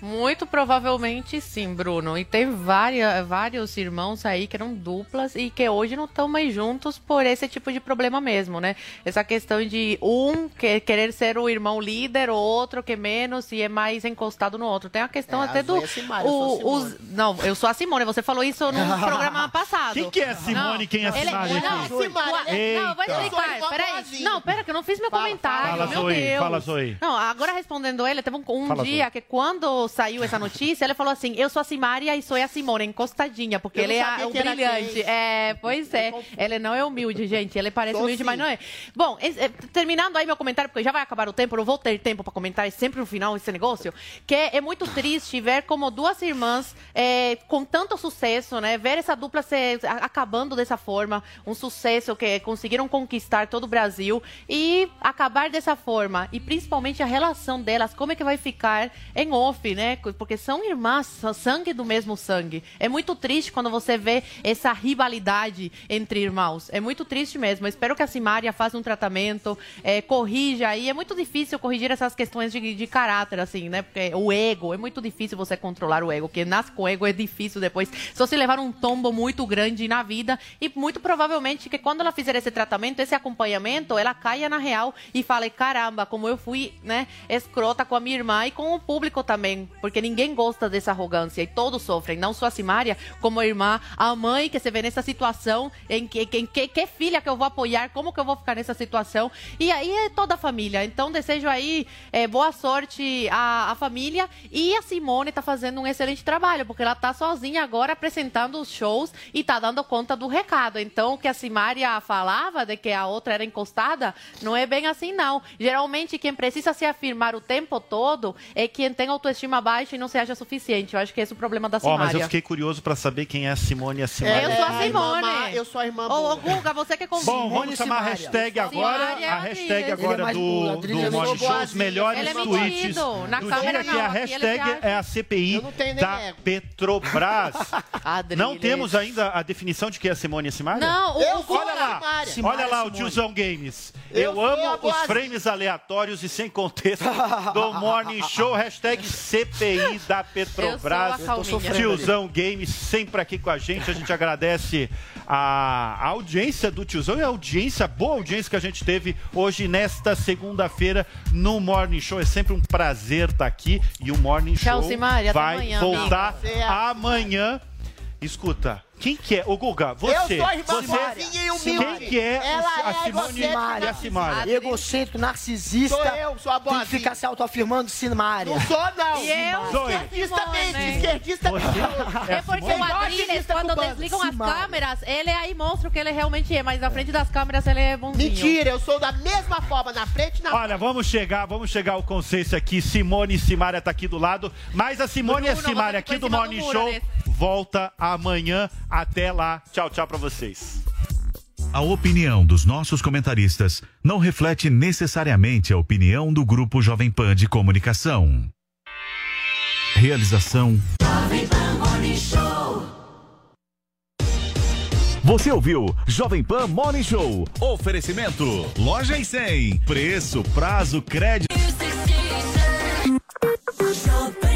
Muito provavelmente sim, Bruno. E tem várias, vários irmãos aí que eram duplas e que hoje não estão mais juntos por esse tipo de problema mesmo, né? Essa questão de um que- querer ser o irmão líder, o outro que menos e é mais encostado no outro. Tem a questão É, até do. É Simária, eu sou a o- Simone. os- não, eu sou a Simone. Você falou isso no programa passado. Quem que é a Simone e quem é a ele- Simária Não, aqui? Eita. não, eu vou explicar. Peraí. Não, pera, que eu não fiz meu comentário. Fala, meu Zoe, Deus. fala, Zoe. Não, agora respondendo ele, teve um, um Fala, dia Zoe. que quando saiu essa notícia, ele falou assim: Eu sou a Simária e sou a Simone, encostadinha, porque não é o brilhante. quem. É, pois é. Ele não é humilde, gente. Ele parece humilde, mas não é. Bom, é, terminando aí meu comentário, porque já vai acabar o tempo, não vou ter tempo pra comentar é sempre no final esse negócio, que é muito triste ver como duas irmãs é, com tanto sucesso, né? Ver essa dupla se a- acabando dessa forma, um sucesso que conseguiram conquistar todo o Brasil e acabar dessa forma. E principalmente a relação delas, como é que vai ficar em off, né? Porque são irmãs, são sangue do mesmo sangue. É muito triste quando você vê essa rivalidade entre irmãos. É muito triste mesmo. Eu espero que a Simária faça um tratamento, é, corrija aí. É muito difícil corrigir essas questões de, de caráter, assim, né? Porque o ego, é muito difícil você controlar o ego. Porque nasce com ego é difícil depois. Só se levar um tombo muito grande na vida. E muito provavelmente que quando ela fizer esse tratamento, esse acompanhamento, ela caia na real e fale: caramba, como eu fui, né, escrota com a minha irmã e com o público também. Porque ninguém gosta dessa arrogância e todos sofrem, não só a Simária, como a irmã, a mãe que se vê nessa situação, em que, que, que, que filha que eu vou apoiar, como que eu vou ficar nessa situação. E aí é toda a família. Então desejo aí é, boa sorte à, à família e a Simone tá fazendo um excelente trabalho, porque ela tá sozinha agora apresentando os shows e tá dando conta do recado. Então o que a Simária falava de que a outra era encostada, não é bem assim não. Geralmente quem precisa se afirmar o tempo todo é quem tem autoestima baixa e não se acha suficiente. Eu acho que esse é o problema da Ó, Simária. mas eu fiquei curioso pra saber quem é a Simone e a Simária. Eu sou a Simone. eu sou a irmã Ô, ô, Guga, você que é convite. Bom, vamos chamar a hashtag agora, Simária é a hashtag agora é do, do é Morning Show, os melhores Ele é tweets. Na do câmera dia, que a hashtag é a CPI da ego. Petrobras. Não temos ainda a definição de quem é a Simone e a Simária? Não, o- Eu o Guga- Olha lá, olha lá o Simone. tiozão Games. Eu amo os frames aleatórios e sem contexto do Morning Show. Hashtag CPI da Petrobras. Tiozão Games sempre aqui com a gente. A gente agradece a a audiência do tiozão e a audiência, a boa audiência que a gente teve hoje nesta segunda-feira no Morning Show. É sempre um prazer estar aqui e o Morning Show vai amanhã, voltar amiga. amanhã. Escuta, quem que é? Ô Guga, você. Eu sou a irmã você boazinha e humilde. Quem que é Ela a é Simone e a Simária? Egocêntrico, narcisista. Sou eu, sou a Tem que boazinha. ficar se autoafirmando Simária. Não sou, não. E eu, Zoe. Esquerdista mente, Simone. esquerdista mente. É porque o de quando desligam as câmeras, ele aí mostra o que ele realmente é, mas na frente das câmeras ele é bonzinho. Mentira, eu sou da mesma forma, na frente e na Olha, vamos chegar, vamos chegar ao consenso aqui. Simone e Simária tá aqui do lado, mas a Simone e a Simária aqui do Morning Show né? Volta amanhã. Até lá. Tchau, tchau pra vocês. A opinião dos nossos comentaristas não reflete necessariamente a opinião do Grupo Jovem Pan de Comunicação. Realização Você ouviu Jovem Pan Morning Show. Oferecimento Loja e 100. Preço, prazo, crédito. Showtime.